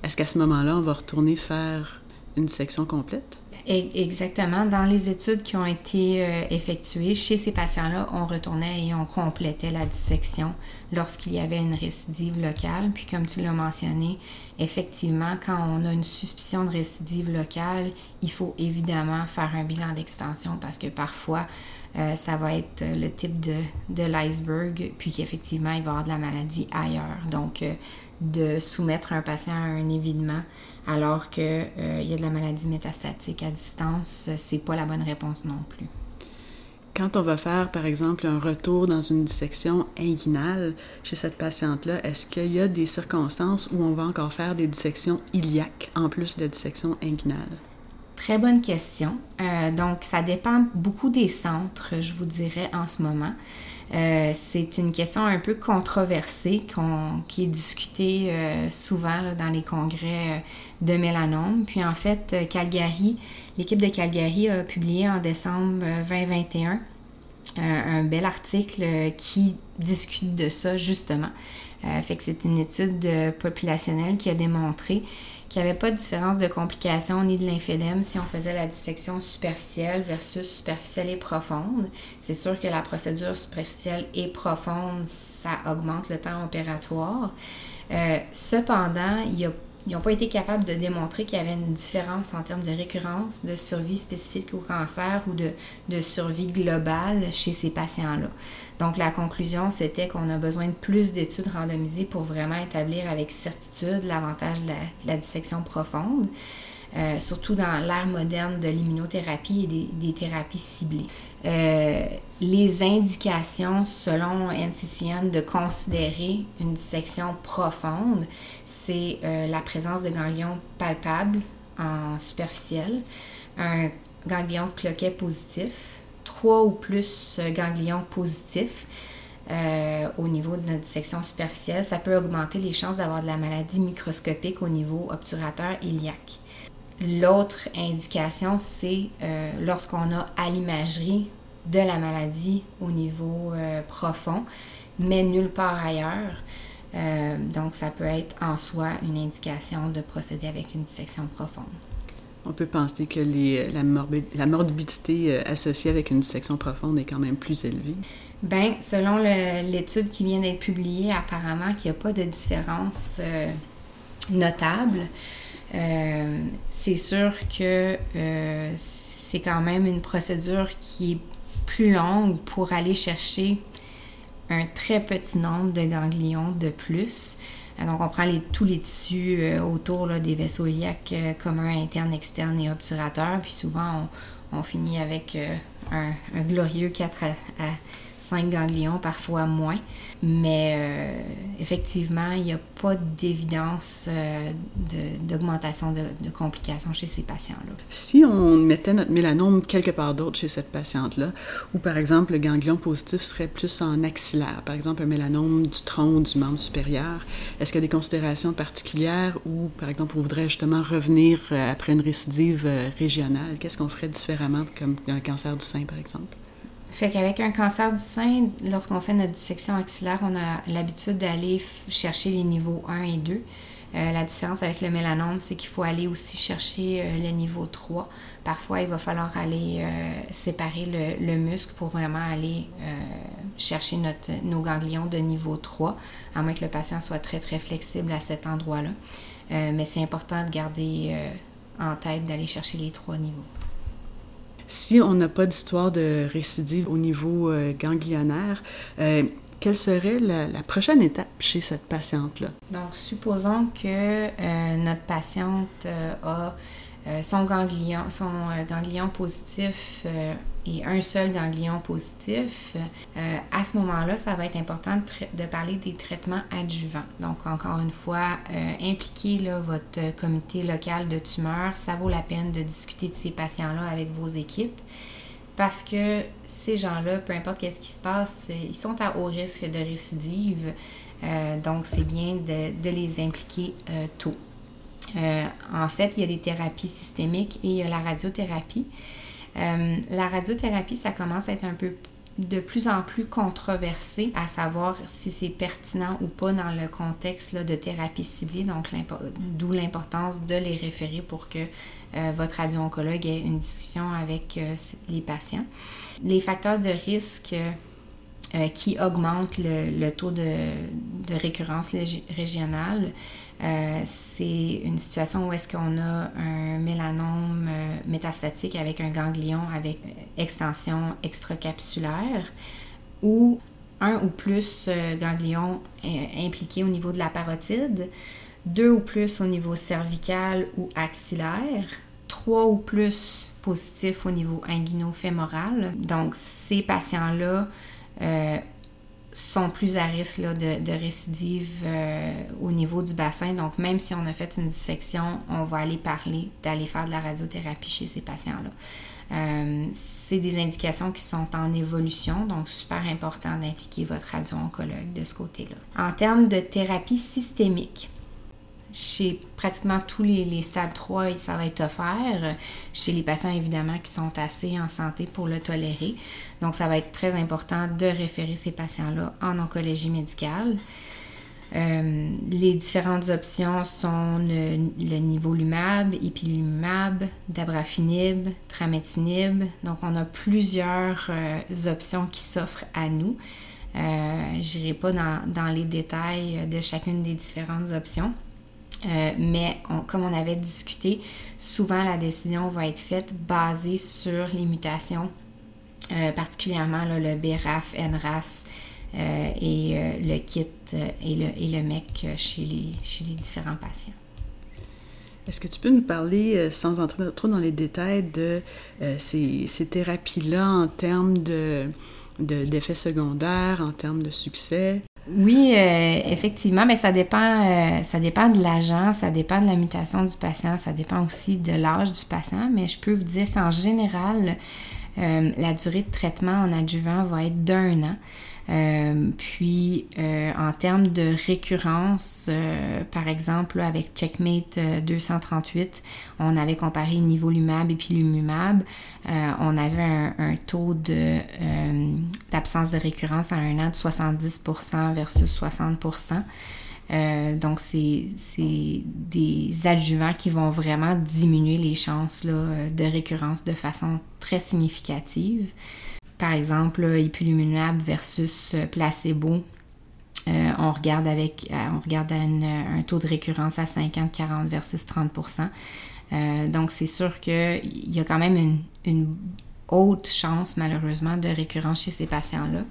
Est-ce qu'à ce moment-là, on va retourner faire une section complète? Exactement. Dans les études qui ont été euh, effectuées chez ces patients-là, on retournait et on complétait la dissection lorsqu'il y avait une récidive locale. Puis comme tu l'as mentionné, effectivement, quand on a une suspicion de récidive locale, il faut évidemment faire un bilan d'extension parce que parfois, euh, ça va être le type de, de l'iceberg, puis qu'effectivement, il va y avoir de la maladie ailleurs. Donc, euh, de soumettre un patient à un évidement alors qu'il euh, y a de la maladie métastatique à distance, c'est pas la bonne réponse non plus. Quand on va faire, par exemple, un retour dans une dissection inguinale chez cette patiente-là, est-ce qu'il y a des circonstances où on va encore faire des dissections iliaques en plus de dissection inguinale? Très bonne question. Euh, donc, ça dépend beaucoup des centres, je vous dirais, en ce moment. Euh, c'est une question un peu controversée qui est discutée euh, souvent dans les congrès de mélanome. Puis en fait, Calgary, l'équipe de Calgary a publié en décembre 2021 un, bel article qui discute de ça justement. c'est une étude populationnelle qui a démontré qu'il n'y avait pas de différence de complication ni de lymphédème si on faisait la dissection superficielle versus superficielle et profonde. C'est sûr que la procédure superficielle et profonde, ça augmente le temps opératoire. Euh, cependant, ils n'ont pas été capables de démontrer qu'il y avait une différence en termes de récurrence, de survie spécifique au cancer ou de survie globale chez ces patients-là. Donc, la conclusion, c'était qu'on a besoin de plus d'études randomisées pour vraiment établir avec certitude l'avantage de, la, dissection profonde, euh, surtout dans l'ère moderne de l'immunothérapie et des, thérapies ciblées. Euh, les indications, selon NCCN, de considérer une dissection profonde, c'est euh, la présence de ganglions palpables en superficiel, un ganglion cloquet positif, trois ou plus euh, ganglions positifs euh, au niveau de notre dissection superficielle, ça peut augmenter les chances d'avoir de la maladie microscopique au niveau obturateur iliaque. L'autre indication, c'est euh, lorsqu'on a à l'imagerie de la maladie au niveau profond, mais nulle part ailleurs. donc, ça peut être en soi une indication de procéder avec une dissection profonde on peut penser que la, morbidité euh, associée avec une dissection profonde est quand même plus élevée. Bien, selon l'étude qui vient d'être publiée, apparemment qu'il n'y a pas de différence euh, notable. Euh, c'est sûr que c'est quand même une procédure qui est plus longue pour aller chercher un très petit nombre de ganglions de plus. Euh, donc, on prend tous les tissus euh, autour des vaisseaux iliaques euh, communs, internes, externes et obturateurs. Puis souvent, on, finit avec un, glorieux 4 à 5 ganglions, parfois moins. Mais euh, effectivement, il n'y a pas d'évidence euh, d'augmentation de, complications chez ces patients-là. Si on mettait notre mélanome quelque part d'autre chez cette patiente-là, ou par exemple le ganglion positif serait plus en axillaire, par exemple un mélanome du tronc ou du membre supérieur, est-ce qu'il y a des considérations particulières ou par exemple on voudrait justement revenir euh, après une récidive régionale? Qu'est-ce qu'on ferait différemment comme un cancer du sein par exemple? Fait qu'avec un cancer du sein, lorsqu'on fait notre dissection axillaire, on a l'habitude d'aller chercher les niveaux 1 et 2. Euh, la différence avec le mélanome, c'est qu'il faut aller aussi chercher euh, le niveau 3. Parfois, il va falloir aller euh, séparer le, muscle pour vraiment aller chercher notre, nos ganglions de niveau 3, à moins que le patient soit très, très flexible à cet endroit-là. mais c'est important de garder en tête d'aller chercher les trois niveaux. Si on n'a pas d'histoire de récidive au niveau euh, ganglionnaire, euh, quelle serait la, prochaine étape chez cette patiente-là? Donc, supposons que euh, notre patiente a son ganglion, son ganglion positif et un seul ganglion positif, euh, à ce moment-là, ça va être important de, parler des traitements adjuvants. Donc, encore une fois, euh, impliquez là, votre comité local de tumeurs. Ça vaut la peine de discuter de ces patients-là avec vos équipes parce que ces gens-là, peu importe qu'est-ce qui se passe, ils sont à haut risque de récidive. Euh, donc, c'est bien de, de, les impliquer tôt. en fait, il y a des thérapies systémiques et il y a la radiothérapie. Euh, la radiothérapie, ça commence à être un peu de plus en plus controversé, à savoir si c'est pertinent ou pas dans le contexte de thérapie ciblée, donc d'où l'importance de les référer pour que euh, votre radio-oncologue ait une discussion avec euh, les patients. Les facteurs de risque qui augmentent le, taux de, de récurrence régionale, euh, c'est une situation où est-ce qu'on a un mélanome euh, métastatique avec un ganglion avec euh, extension extracapsulaire ou un ou plus ganglions impliqués au niveau de la parotide, deux ou plus au niveau cervical ou axillaire, trois ou plus positifs au niveau inguinofémoral. Donc, ces patients-là sont plus à risque de, récidive euh, au niveau du bassin. Donc, même si on a fait une dissection, on va aller parler d'aller faire de la radiothérapie chez ces patients-là. Euh, c'est des indications qui sont en évolution, donc super important d'impliquer votre radio-oncologue de ce côté-là. En termes de thérapie systémique, chez pratiquement tous les, les, stades 3, ça va être offert. Chez les patients, évidemment, qui sont assez en santé pour le tolérer. Donc, ça va être très important de référer ces patients-là en oncologie médicale. Euh, les différentes options sont le, le nivolumab, ipilimumab, dabrafenib, trametinib. Donc, on a plusieurs euh, options qui s'offrent à nous. Euh, je n'irai pas dans, les détails de chacune des différentes options. Mais comme on avait discuté, souvent la décision va être faite basée sur les mutations, euh, particulièrement le BRAF, NRAS euh, et le KIT et le, et le MEC chez les, chez les différents patients. Est-ce que tu peux nous parler, sans entrer trop dans les détails, de ces, ces thérapies-là en termes de, d'effets secondaires, en termes de succès? Oui, euh, effectivement, mais ça dépend, euh, ça dépend de l'agent, ça dépend de la mutation du patient, ça dépend aussi de l'âge du patient, mais je peux vous dire qu'en général, euh, la durée de traitement en adjuvant va être d'un an. Euh, puis, euh, en termes de récurrence, par exemple, avec Checkmate 238, on avait comparé nivolumab et pilumumab. on avait un, taux d'absence de, récurrence à un an de 70% versus 60%. Donc, c'est des adjuvants qui vont vraiment diminuer les chances de récurrence de façon très significative. Par exemple, ipilimumab versus euh, placebo, euh, on regarde avec euh, on regarde un taux de récurrence à 50-40 versus 30% Donc, c'est sûr qu'il y a quand même une, une, haute chance, malheureusement, de récurrence chez ces patients-là.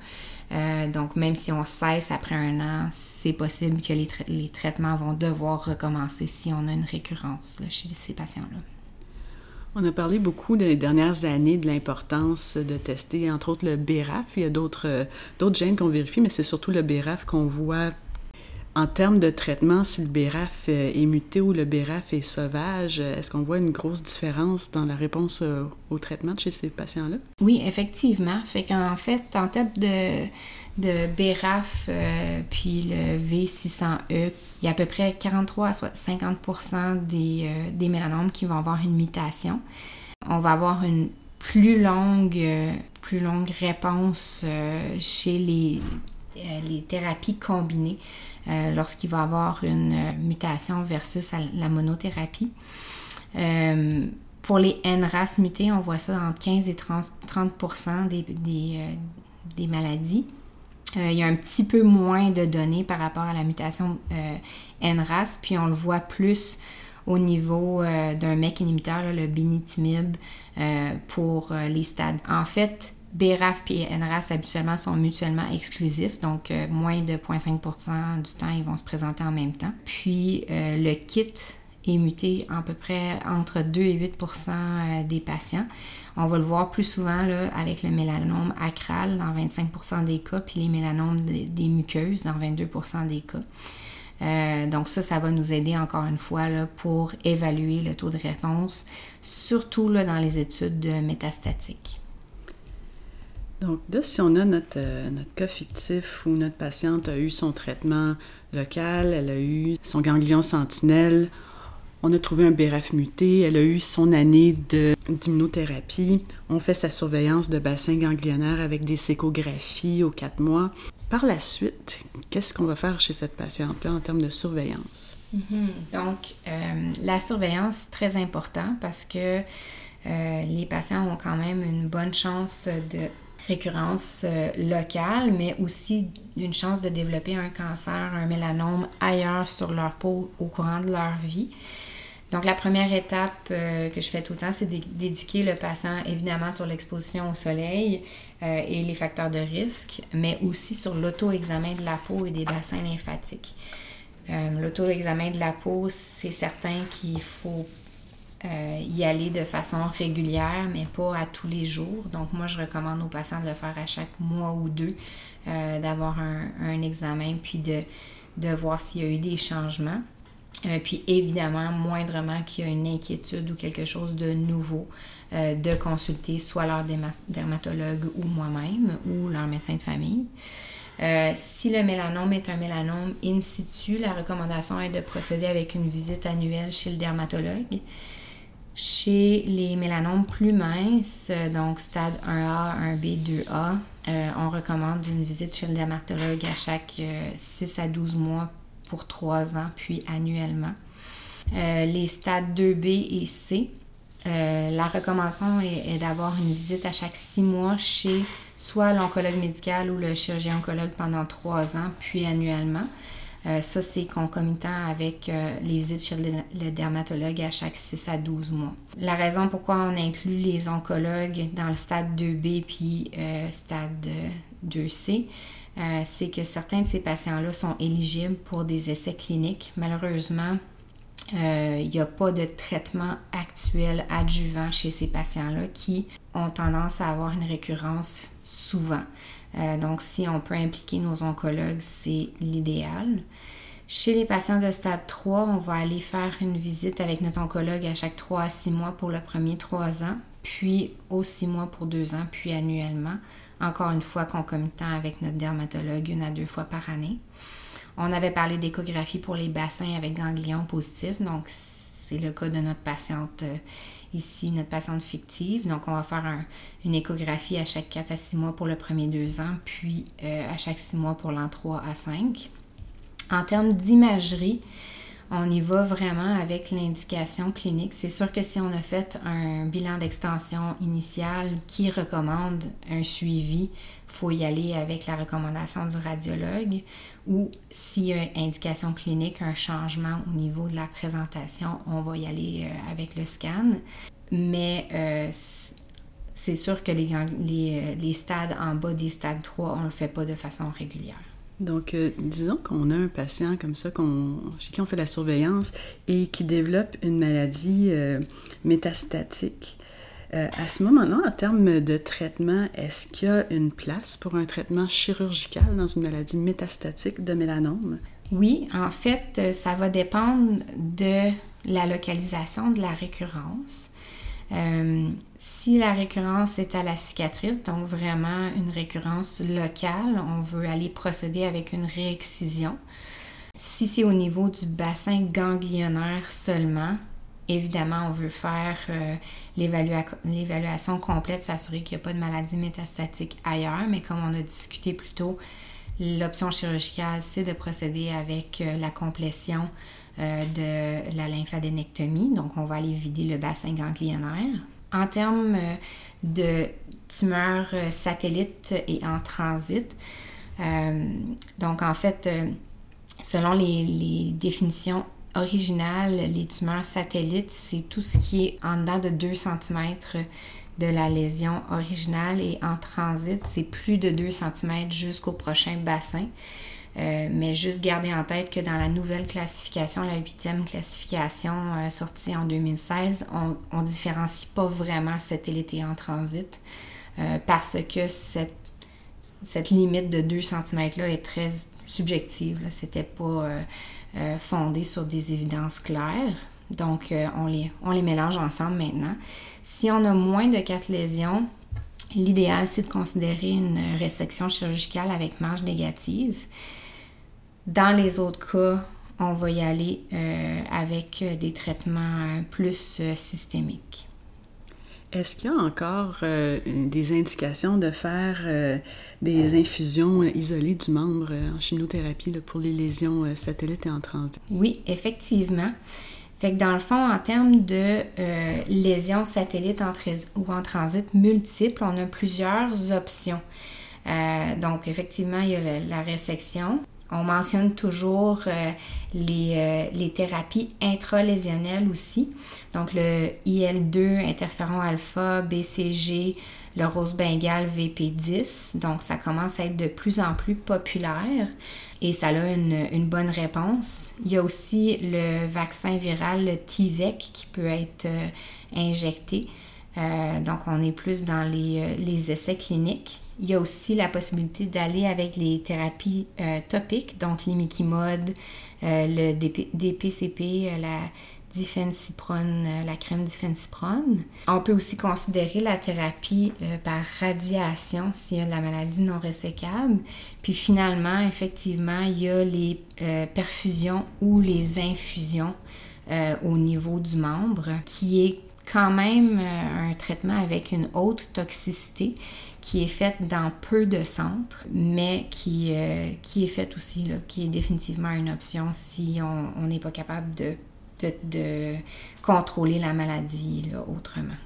Donc, même si on cesse après un an, c'est possible que les, les, traitements vont devoir recommencer si on a une récurrence chez ces patients-là. On a parlé beaucoup des dernières années de l'importance de tester, entre autres, le BRAF. Il y a d'autres, euh, d'autres gènes qu'on vérifie, mais c'est surtout le BRAF qu'on voit en termes de traitement, si le BRAF est muté ou le BRAF est sauvage, est-ce qu'on voit une grosse différence dans la réponse euh, au traitement chez ces patients-là? Oui, effectivement. Fait qu'en fait, en termes de, BRAF euh, puis le V600E, il y a à peu près 43 à 50 des, euh, des mélanomes qui vont avoir une mutation. On va avoir une plus longue, euh, plus longue réponse chez les thérapies combinées lorsqu'il va avoir une mutation versus la monothérapie. pour les NRAS mutés, on voit ça entre 15 et 30, 30 des, maladies. Euh, il y a un petit peu moins de données par rapport à la mutation euh, NRAS, puis on le voit plus au niveau euh, d'un mec inhibiteur, le binitimib, pour les stades. En fait, BRAF et NRAS habituellement sont mutuellement exclusifs, donc moins de 0,5% du temps, ils vont se présenter en même temps. Puis le kit est muté à peu près entre 2 et 8% des patients. On va le voir plus souvent là, avec le mélanome acral dans 25% des cas, puis les mélanomes des, muqueuses dans 22% des cas. Euh, donc ça, ça va nous aider encore une fois là, pour évaluer le taux de réponse, surtout là, dans les études métastatiques. Donc là, si on a notre, euh, notre cas fictif où notre patiente a eu son traitement local, elle a eu son ganglion sentinelle, on a trouvé un BRAF muté, elle a eu son année d'immunothérapie, on fait sa surveillance de bassin ganglionnaire avec des sécographies aux quatre mois. Par la suite, qu'est-ce qu'on va faire chez cette patiente-là en termes de surveillance? Mm-hmm. Donc, euh, la surveillance, très important parce que euh, les patients ont quand même une bonne chance de récurrence euh, locale, mais aussi une chance de développer un cancer, un mélanome ailleurs sur leur peau au courant de leur vie. Donc, la première étape euh, que je fais tout le temps, c'est d'éduquer le patient évidemment sur l'exposition au soleil euh, et les facteurs de risque, mais aussi sur l'auto-examen de la peau et des bassins lymphatiques. L'auto-examen de la peau, c'est certain qu'il faut y aller de façon régulière, mais pas à tous les jours. Donc, moi, je recommande aux patients de le faire à chaque mois ou deux, d'avoir un, examen, puis de, de voir s'il y a eu des changements. Euh, puis évidemment, moindrement qu'il y a une inquiétude ou quelque chose de nouveau, euh, de consulter soit leur dermatologue ou moi-même ou leur médecin de famille. Euh, si le mélanome est un mélanome in situ, la recommandation est de procéder avec une visite annuelle chez le dermatologue. Chez les mélanomes plus minces, donc stade 1A, 1B, 2A, on recommande une visite chez le dermatologue à chaque 6 à 12 mois pour 3 ans, puis annuellement. les stades 2B et C, euh, la recommandation est, d'avoir une visite à chaque six mois chez soit l'oncologue médical ou le chirurgien oncologue pendant trois ans, puis annuellement. Euh, ça, c'est concomitant avec euh, les visites chez le, dermatologue à chaque 6 à 12 mois. La raison pourquoi on inclut les oncologues dans le stade 2B puis stade 2C, c'est que certains de ces patients-là sont éligibles pour des essais cliniques. Malheureusement, il euh, n'y a pas de traitement actuel adjuvant chez ces patients-là qui ont tendance à avoir une récurrence souvent. Euh, donc, si on peut impliquer nos oncologues, c'est l'idéal. Chez les patients de stade 3, on va aller faire une visite avec notre oncologue à chaque 3 à 6 mois pour le premier 3 ans, puis aux 6 mois pour 2 ans, puis annuellement, encore une fois concomitant avec notre dermatologue une à deux fois par année. On avait parlé d'échographie pour les bassins avec ganglions positifs. Donc, c'est le cas de notre patiente euh, ici, notre patiente fictive. Donc, on va faire une échographie à chaque 4 à 6 mois pour le premier 2 ans, puis euh, à chaque 6 mois pour l'an 3 à 5. En termes d'imagerie, on y va vraiment avec l'indication clinique. C'est sûr que si on a fait un bilan d'extension initial qui recommande un suivi, faut y aller avec la recommandation du radiologue ou s'il y a indication clinique, un changement au niveau de la présentation, on va y aller euh, avec le scan. Mais euh, c'est sûr que les, les, stades en bas des stades 3, on ne le fait pas de façon régulière. Donc, euh, disons qu'on a un patient comme ça, chez qui on fait la surveillance et qui développe une maladie euh, métastatique. Euh, à ce moment-là, en termes de traitement, est-ce qu'il y a une place pour un traitement chirurgical dans une maladie métastatique de mélanome? Oui, en fait, ça va dépendre de la localisation de la récurrence. Euh, si la récurrence est à la cicatrice, donc vraiment une récurrence locale, on veut aller procéder avec une réexcision. Si c'est au niveau du bassin ganglionnaire seulement, évidemment, on veut faire euh, l'évaluation complète, s'assurer qu'il n'y a pas de maladie métastatique ailleurs, mais comme on a discuté plus tôt, l'option chirurgicale, c'est de procéder avec euh, la complétion euh, de la lymphadénectomie. Donc, on va aller vider le bassin ganglionnaire. En termes de tumeurs satellites et en transit, donc en fait, selon les, définitions les tumeurs satellites, c'est tout ce qui est en dedans de 2 cm de la lésion originale et en transit, c'est plus de 2 cm jusqu'au prochain bassin. Euh, mais juste garder en tête que dans la nouvelle classification, la huitième classification euh, sortie en 2016, on ne différencie pas vraiment satellite et en transit euh, parce que cette, cette, limite de 2 cm-là est très subjective. Ce n'était fondé sur des évidences claires. Donc, on, les, on les mélange ensemble maintenant. Si on a moins de 4 lésions, L'idéal, c'est de considérer une résection chirurgicale avec marge négative. Dans les autres cas, on va y aller euh, avec euh, des traitements euh, plus systémiques. Est-ce qu'il y a encore des indications de faire des infusions isolées du membre en chimiothérapie pour les lésions satellites et en transit? Oui, effectivement. Fait que dans le fond, en termes de lésions satellites ou en transit multiples, on a plusieurs options. donc, effectivement, il y a la résection, on mentionne toujours euh, les, euh, les, thérapies intralésionnelles aussi. Donc le IL2, interféron alpha, BCG, le rose bengal VP10. Donc ça commence à être de plus en plus populaire et ça a une, bonne réponse. Il y a aussi le vaccin viral, le TIVEC, qui peut être euh, injecté. donc on est plus dans les, les essais cliniques. Il y a aussi la possibilité d'aller avec les thérapies euh, topiques, donc l'imikimod, euh, le DPCP, euh, la diphensiprone, la crème diphensiprone. On peut aussi considérer la thérapie par radiation s'il y a de la maladie non résécable. Puis finalement, effectivement, il y a les perfusions ou les infusions au niveau du membre qui est quand même un traitement avec une haute toxicité qui est faite dans peu de centres, mais qui, euh, qui est faite aussi, là, qui est définitivement une option si on n'est pas capable de, de, contrôler la maladie là, autrement.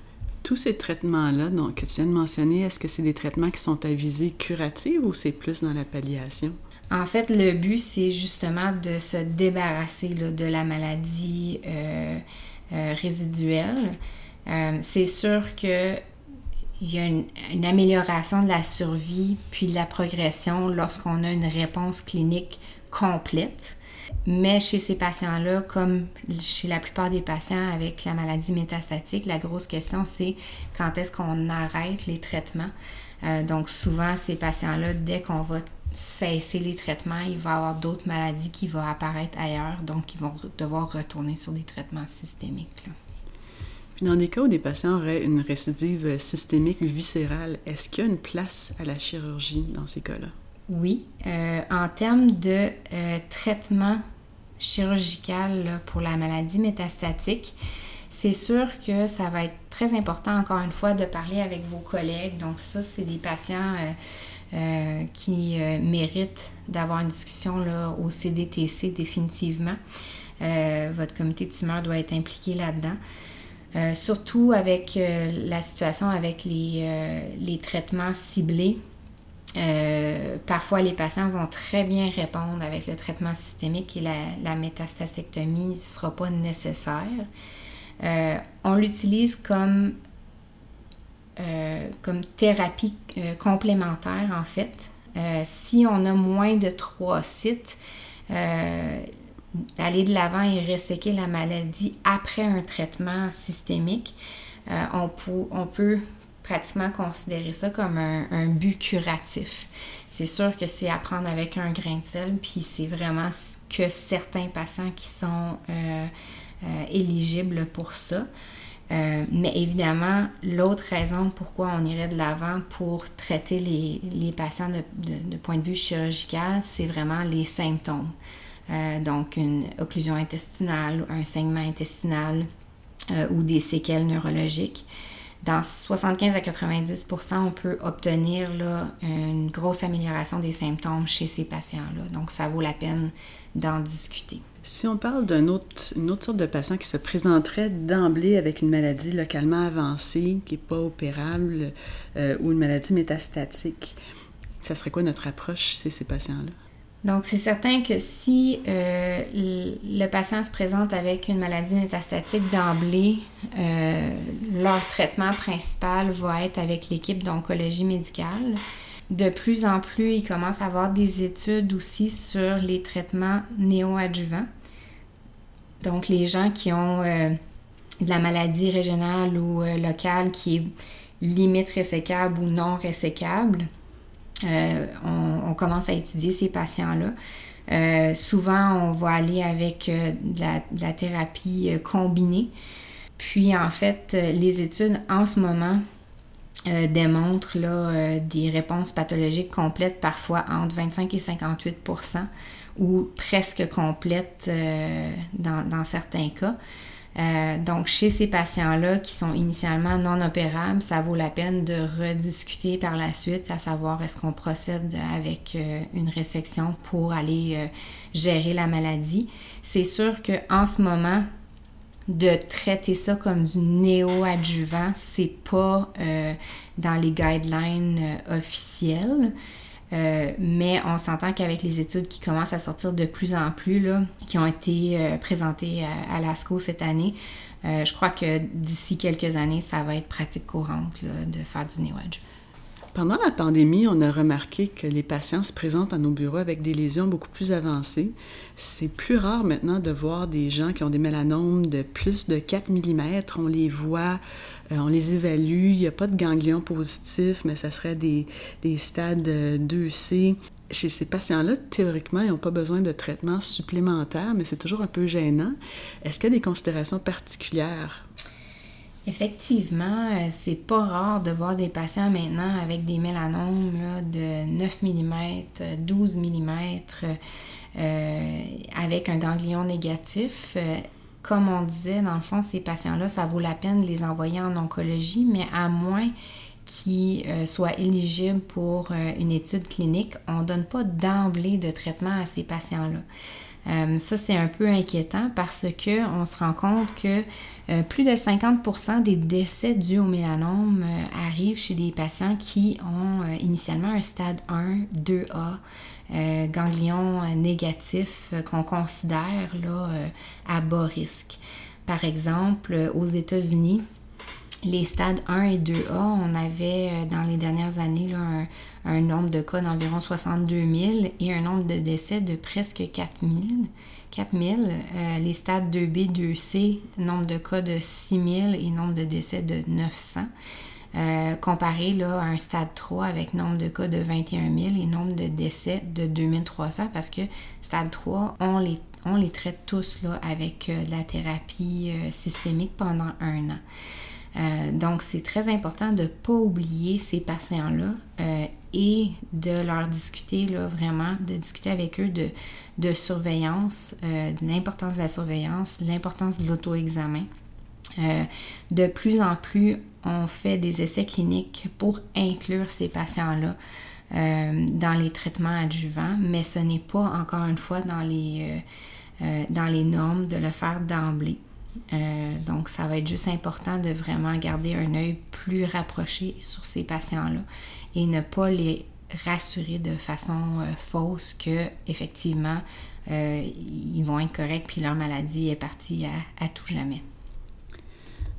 Tous ces traitements-là que tu viens de mentionner, est-ce que c'est des traitements qui sont à visée curative ou c'est plus dans la palliation? En fait, le but, c'est justement de se débarrasser là, de la maladie euh, euh, résiduelle. c'est sûr que il y a une, amélioration de la survie puis de la progression lorsqu'on a une réponse clinique complète. Mais chez ces patients-là, comme chez la plupart des patients avec la maladie métastatique, la grosse question, c'est quand est-ce qu'on arrête les traitements? Euh, donc souvent, ces patients-là, dès qu'on va cesser les traitements, il va y avoir d'autres maladies qui vont apparaître ailleurs, donc ils vont devoir retourner sur des traitements systémiques. Dans des cas où des patients auraient une récidive systémique viscérale, est-ce qu'il y a une place à la chirurgie dans ces cas-là? Oui. Euh, en termes de euh, traitement chirurgical pour la maladie métastatique, c'est sûr que ça va être très important, encore une fois, de parler avec vos collègues. Donc ça, c'est des patients euh, qui méritent d'avoir une discussion au CDTC définitivement. votre comité de tumeur doit être impliqué là-dedans. Euh, surtout avec euh, la situation avec les, euh, traitements ciblés. parfois, les patients vont très bien répondre avec le traitement systémique et la, la métastasectomie ne sera pas nécessaire. on l'utilise comme, comme thérapie complémentaire, en fait. si on a moins de trois sites, aller de l'avant et resséquer la maladie après un traitement systémique, euh, on, peut, on, peut, pratiquement considérer ça comme un, but curatif. C'est sûr que c'est à prendre avec un grain de sel, puis c'est vraiment que certains patients qui sont euh, euh, éligibles pour ça. mais évidemment, l'autre raison pourquoi on irait de l'avant pour traiter les, patients de, de, point de vue chirurgical, c'est vraiment les symptômes. Euh, donc une occlusion intestinale, un saignement intestinal euh, ou des séquelles neurologiques. Dans 75 à 90% on peut obtenir une grosse amélioration des symptômes chez ces patients-là. Donc, ça vaut la peine d'en discuter. Si on parle d'une autre, autre sorte de patient qui se présenterait d'emblée avec une maladie localement avancée, qui n'est pas opérable, euh, ou une maladie métastatique, ça serait quoi notre approche chez ces patients-là? Donc, c'est certain que si euh, le patient se présente avec une maladie métastatique d'emblée, euh, leur traitement principal va être avec l'équipe d'oncologie médicale. De plus en plus, il commence à avoir des études aussi sur les traitements néoadjuvants. Donc, les gens qui ont euh, de la maladie régionale ou locale qui est limite résécable ou non résécable, euh, on, commence à étudier ces patients-là. Euh, souvent, on va aller avec euh, de, la, thérapie combinée. Puis, en fait, les études en ce moment démontrent des réponses pathologiques complètes, parfois entre 25 et 58% ou presque complètes dans, certains cas. Euh, donc, chez ces patients-là qui sont initialement non opérables, ça vaut la peine de rediscuter par la suite, à savoir est-ce qu'on procède avec euh, une résection pour aller euh, gérer la maladie. C'est sûr qu'en ce moment, de traiter ça comme du néo-adjuvant, c'est pas dans les guidelines officielles. Euh, mais on s'entend qu'avec les études qui commencent à sortir de plus en plus, qui ont été euh, présentées à, l'ASCO cette année, euh, je crois que d'ici quelques années, ça va être pratique courante de faire du néo-adjuvant. Pendant la pandémie, on a remarqué que les patients se présentent à nos bureaux avec des lésions beaucoup plus avancées. C'est plus rare maintenant de voir des gens qui ont des mélanomes de plus de 4 mm. On les voit, euh, on les évalue. Il n'y a pas de ganglions positifs, mais ça serait des, des stades 2C. chez ces patients-là, théoriquement, ils n'ont pas besoin de traitement supplémentaire, mais c'est toujours un peu gênant. Est-ce qu'il y a des considérations particulières? Effectivement, euh, c'est pas rare de voir des patients maintenant avec des mélanomes de 9 mm, 12 mm, avec un ganglion négatif. Euh, comme on disait, dans le fond, ces patients-là, ça vaut la peine de les envoyer en oncologie, mais à moins qui euh, soit éligible pour une étude clinique, on ne donne pas d'emblée de traitement à ces patients-là. Euh, ça, c'est un peu inquiétant parce qu'on se rend compte que plus de 50% des décès dus au mélanome arrivent chez des patients qui ont initialement un stade 1, 2A, ganglion négatif qu'on considère là, à bas risque. Par exemple, aux États-Unis, les stades 1 et 2A, on avait euh, dans les dernières années un, nombre de cas d'environ 62 000 et un nombre de décès de presque 4 000. 4 000. les stades 2B, 2C, nombre de cas de 6 000 et nombre de décès de 900. Euh, comparé là, à un stade 3 avec nombre de cas de 21 000 et nombre de décès de 2300 parce que stade 3, on les, on les traite tous là, avec euh, de la thérapie systémique pendant un an. Euh, donc, c'est très important de ne pas oublier ces patients-là euh, et de leur discuter, là, vraiment, de discuter avec eux de, surveillance, euh, de l'importance de la surveillance, l'importance de l'auto-examen. de plus en plus, on fait des essais cliniques pour inclure ces patients-là dans les traitements adjuvants, mais ce n'est pas, encore une fois, dans les, dans les normes de le faire d'emblée. Euh, donc, ça va être juste important de vraiment garder un œil plus rapproché sur ces patients-là et ne pas les rassurer de façon euh, fausse que effectivement euh, ils vont être corrects puis leur maladie est partie à, tout jamais.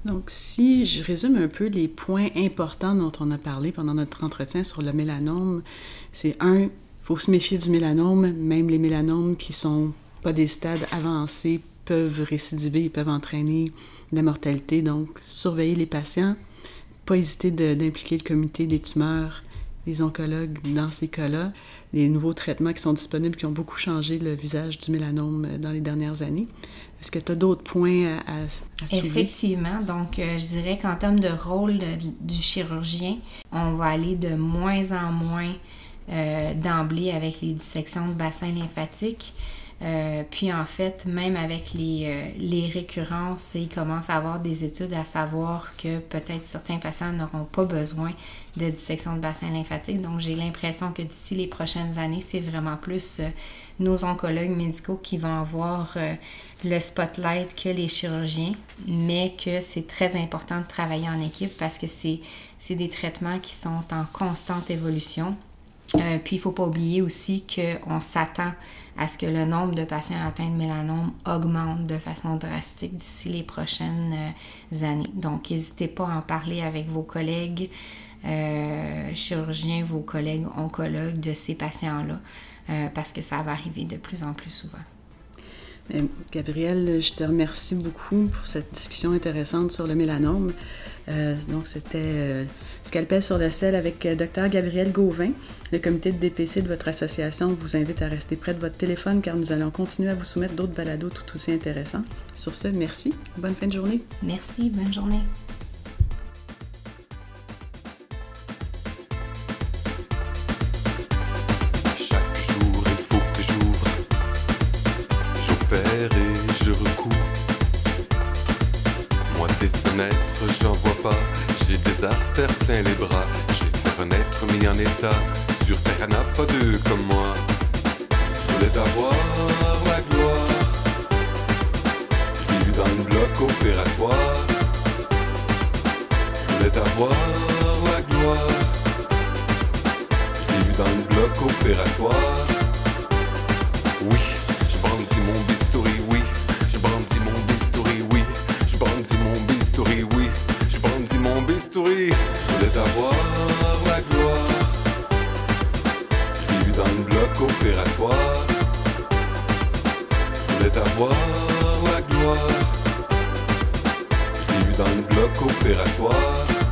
Donc, si je résume un peu les points importants dont on a parlé pendant notre entretien sur le mélanome, c'est un, faut se méfier du mélanome, même les mélanomes qui sont pas des stades avancés peuvent récidiver, ils peuvent entraîner la mortalité. Donc, surveiller les patients, pas hésiter d'impliquer le comité des tumeurs, les oncologues dans ces cas-là, les nouveaux traitements qui sont disponibles, qui ont beaucoup changé le visage du mélanome dans les dernières années. Est-ce que tu as d'autres points à, à, Effectivement. Donc, euh, je dirais qu'en termes de rôle du chirurgien, on va aller de moins en moins euh, d'emblée avec les dissections de bassin lymphatique. Euh, puis en fait, même avec les, euh, les récurrences, il commence à avoir des études à savoir que peut-être certains patients n'auront pas besoin de dissection de bassin lymphatique. Donc j'ai l'impression que d'ici les prochaines années, c'est vraiment plus euh, nos oncologues médicaux qui vont avoir le spotlight que les chirurgiens, mais que c'est très important de travailler en équipe parce que c'est des traitements qui sont en constante évolution. puis il ne faut pas oublier aussi qu'on s'attend à ce que le nombre de patients atteints de mélanome augmente de façon drastique d'ici les prochaines euh, années. Donc, n'hésitez pas à en parler avec vos collègues euh, chirurgiens, vos collègues oncologues de ces patients-là, euh, parce que ça va arriver de plus en plus souvent. Gabrielle, je te remercie beaucoup pour cette discussion intéressante sur le mélanome. Euh, donc, c'était euh, Scalpel sur le sel avec euh, Dr Gabriel Gauvin. Le comité de DPC de votre association vous invite à rester près de votre téléphone car nous allons continuer à vous soumettre d'autres balados tout aussi intéressants. Sur ce, merci. Bonne fin de journée. Merci. Bonne journée. Artères plein les bras. J'ai fait renaître, mis en état. Sur terre, n'a pas deux comme moi. Je voulais avoir la gloire. J'ai dans le bloc opératoire. Je voulais avoir la gloire. J'ai dans le bloc opératoire. Le bloc opératoire, je voulais avoir la gloire. J'ai vu dans le bloc opératoire.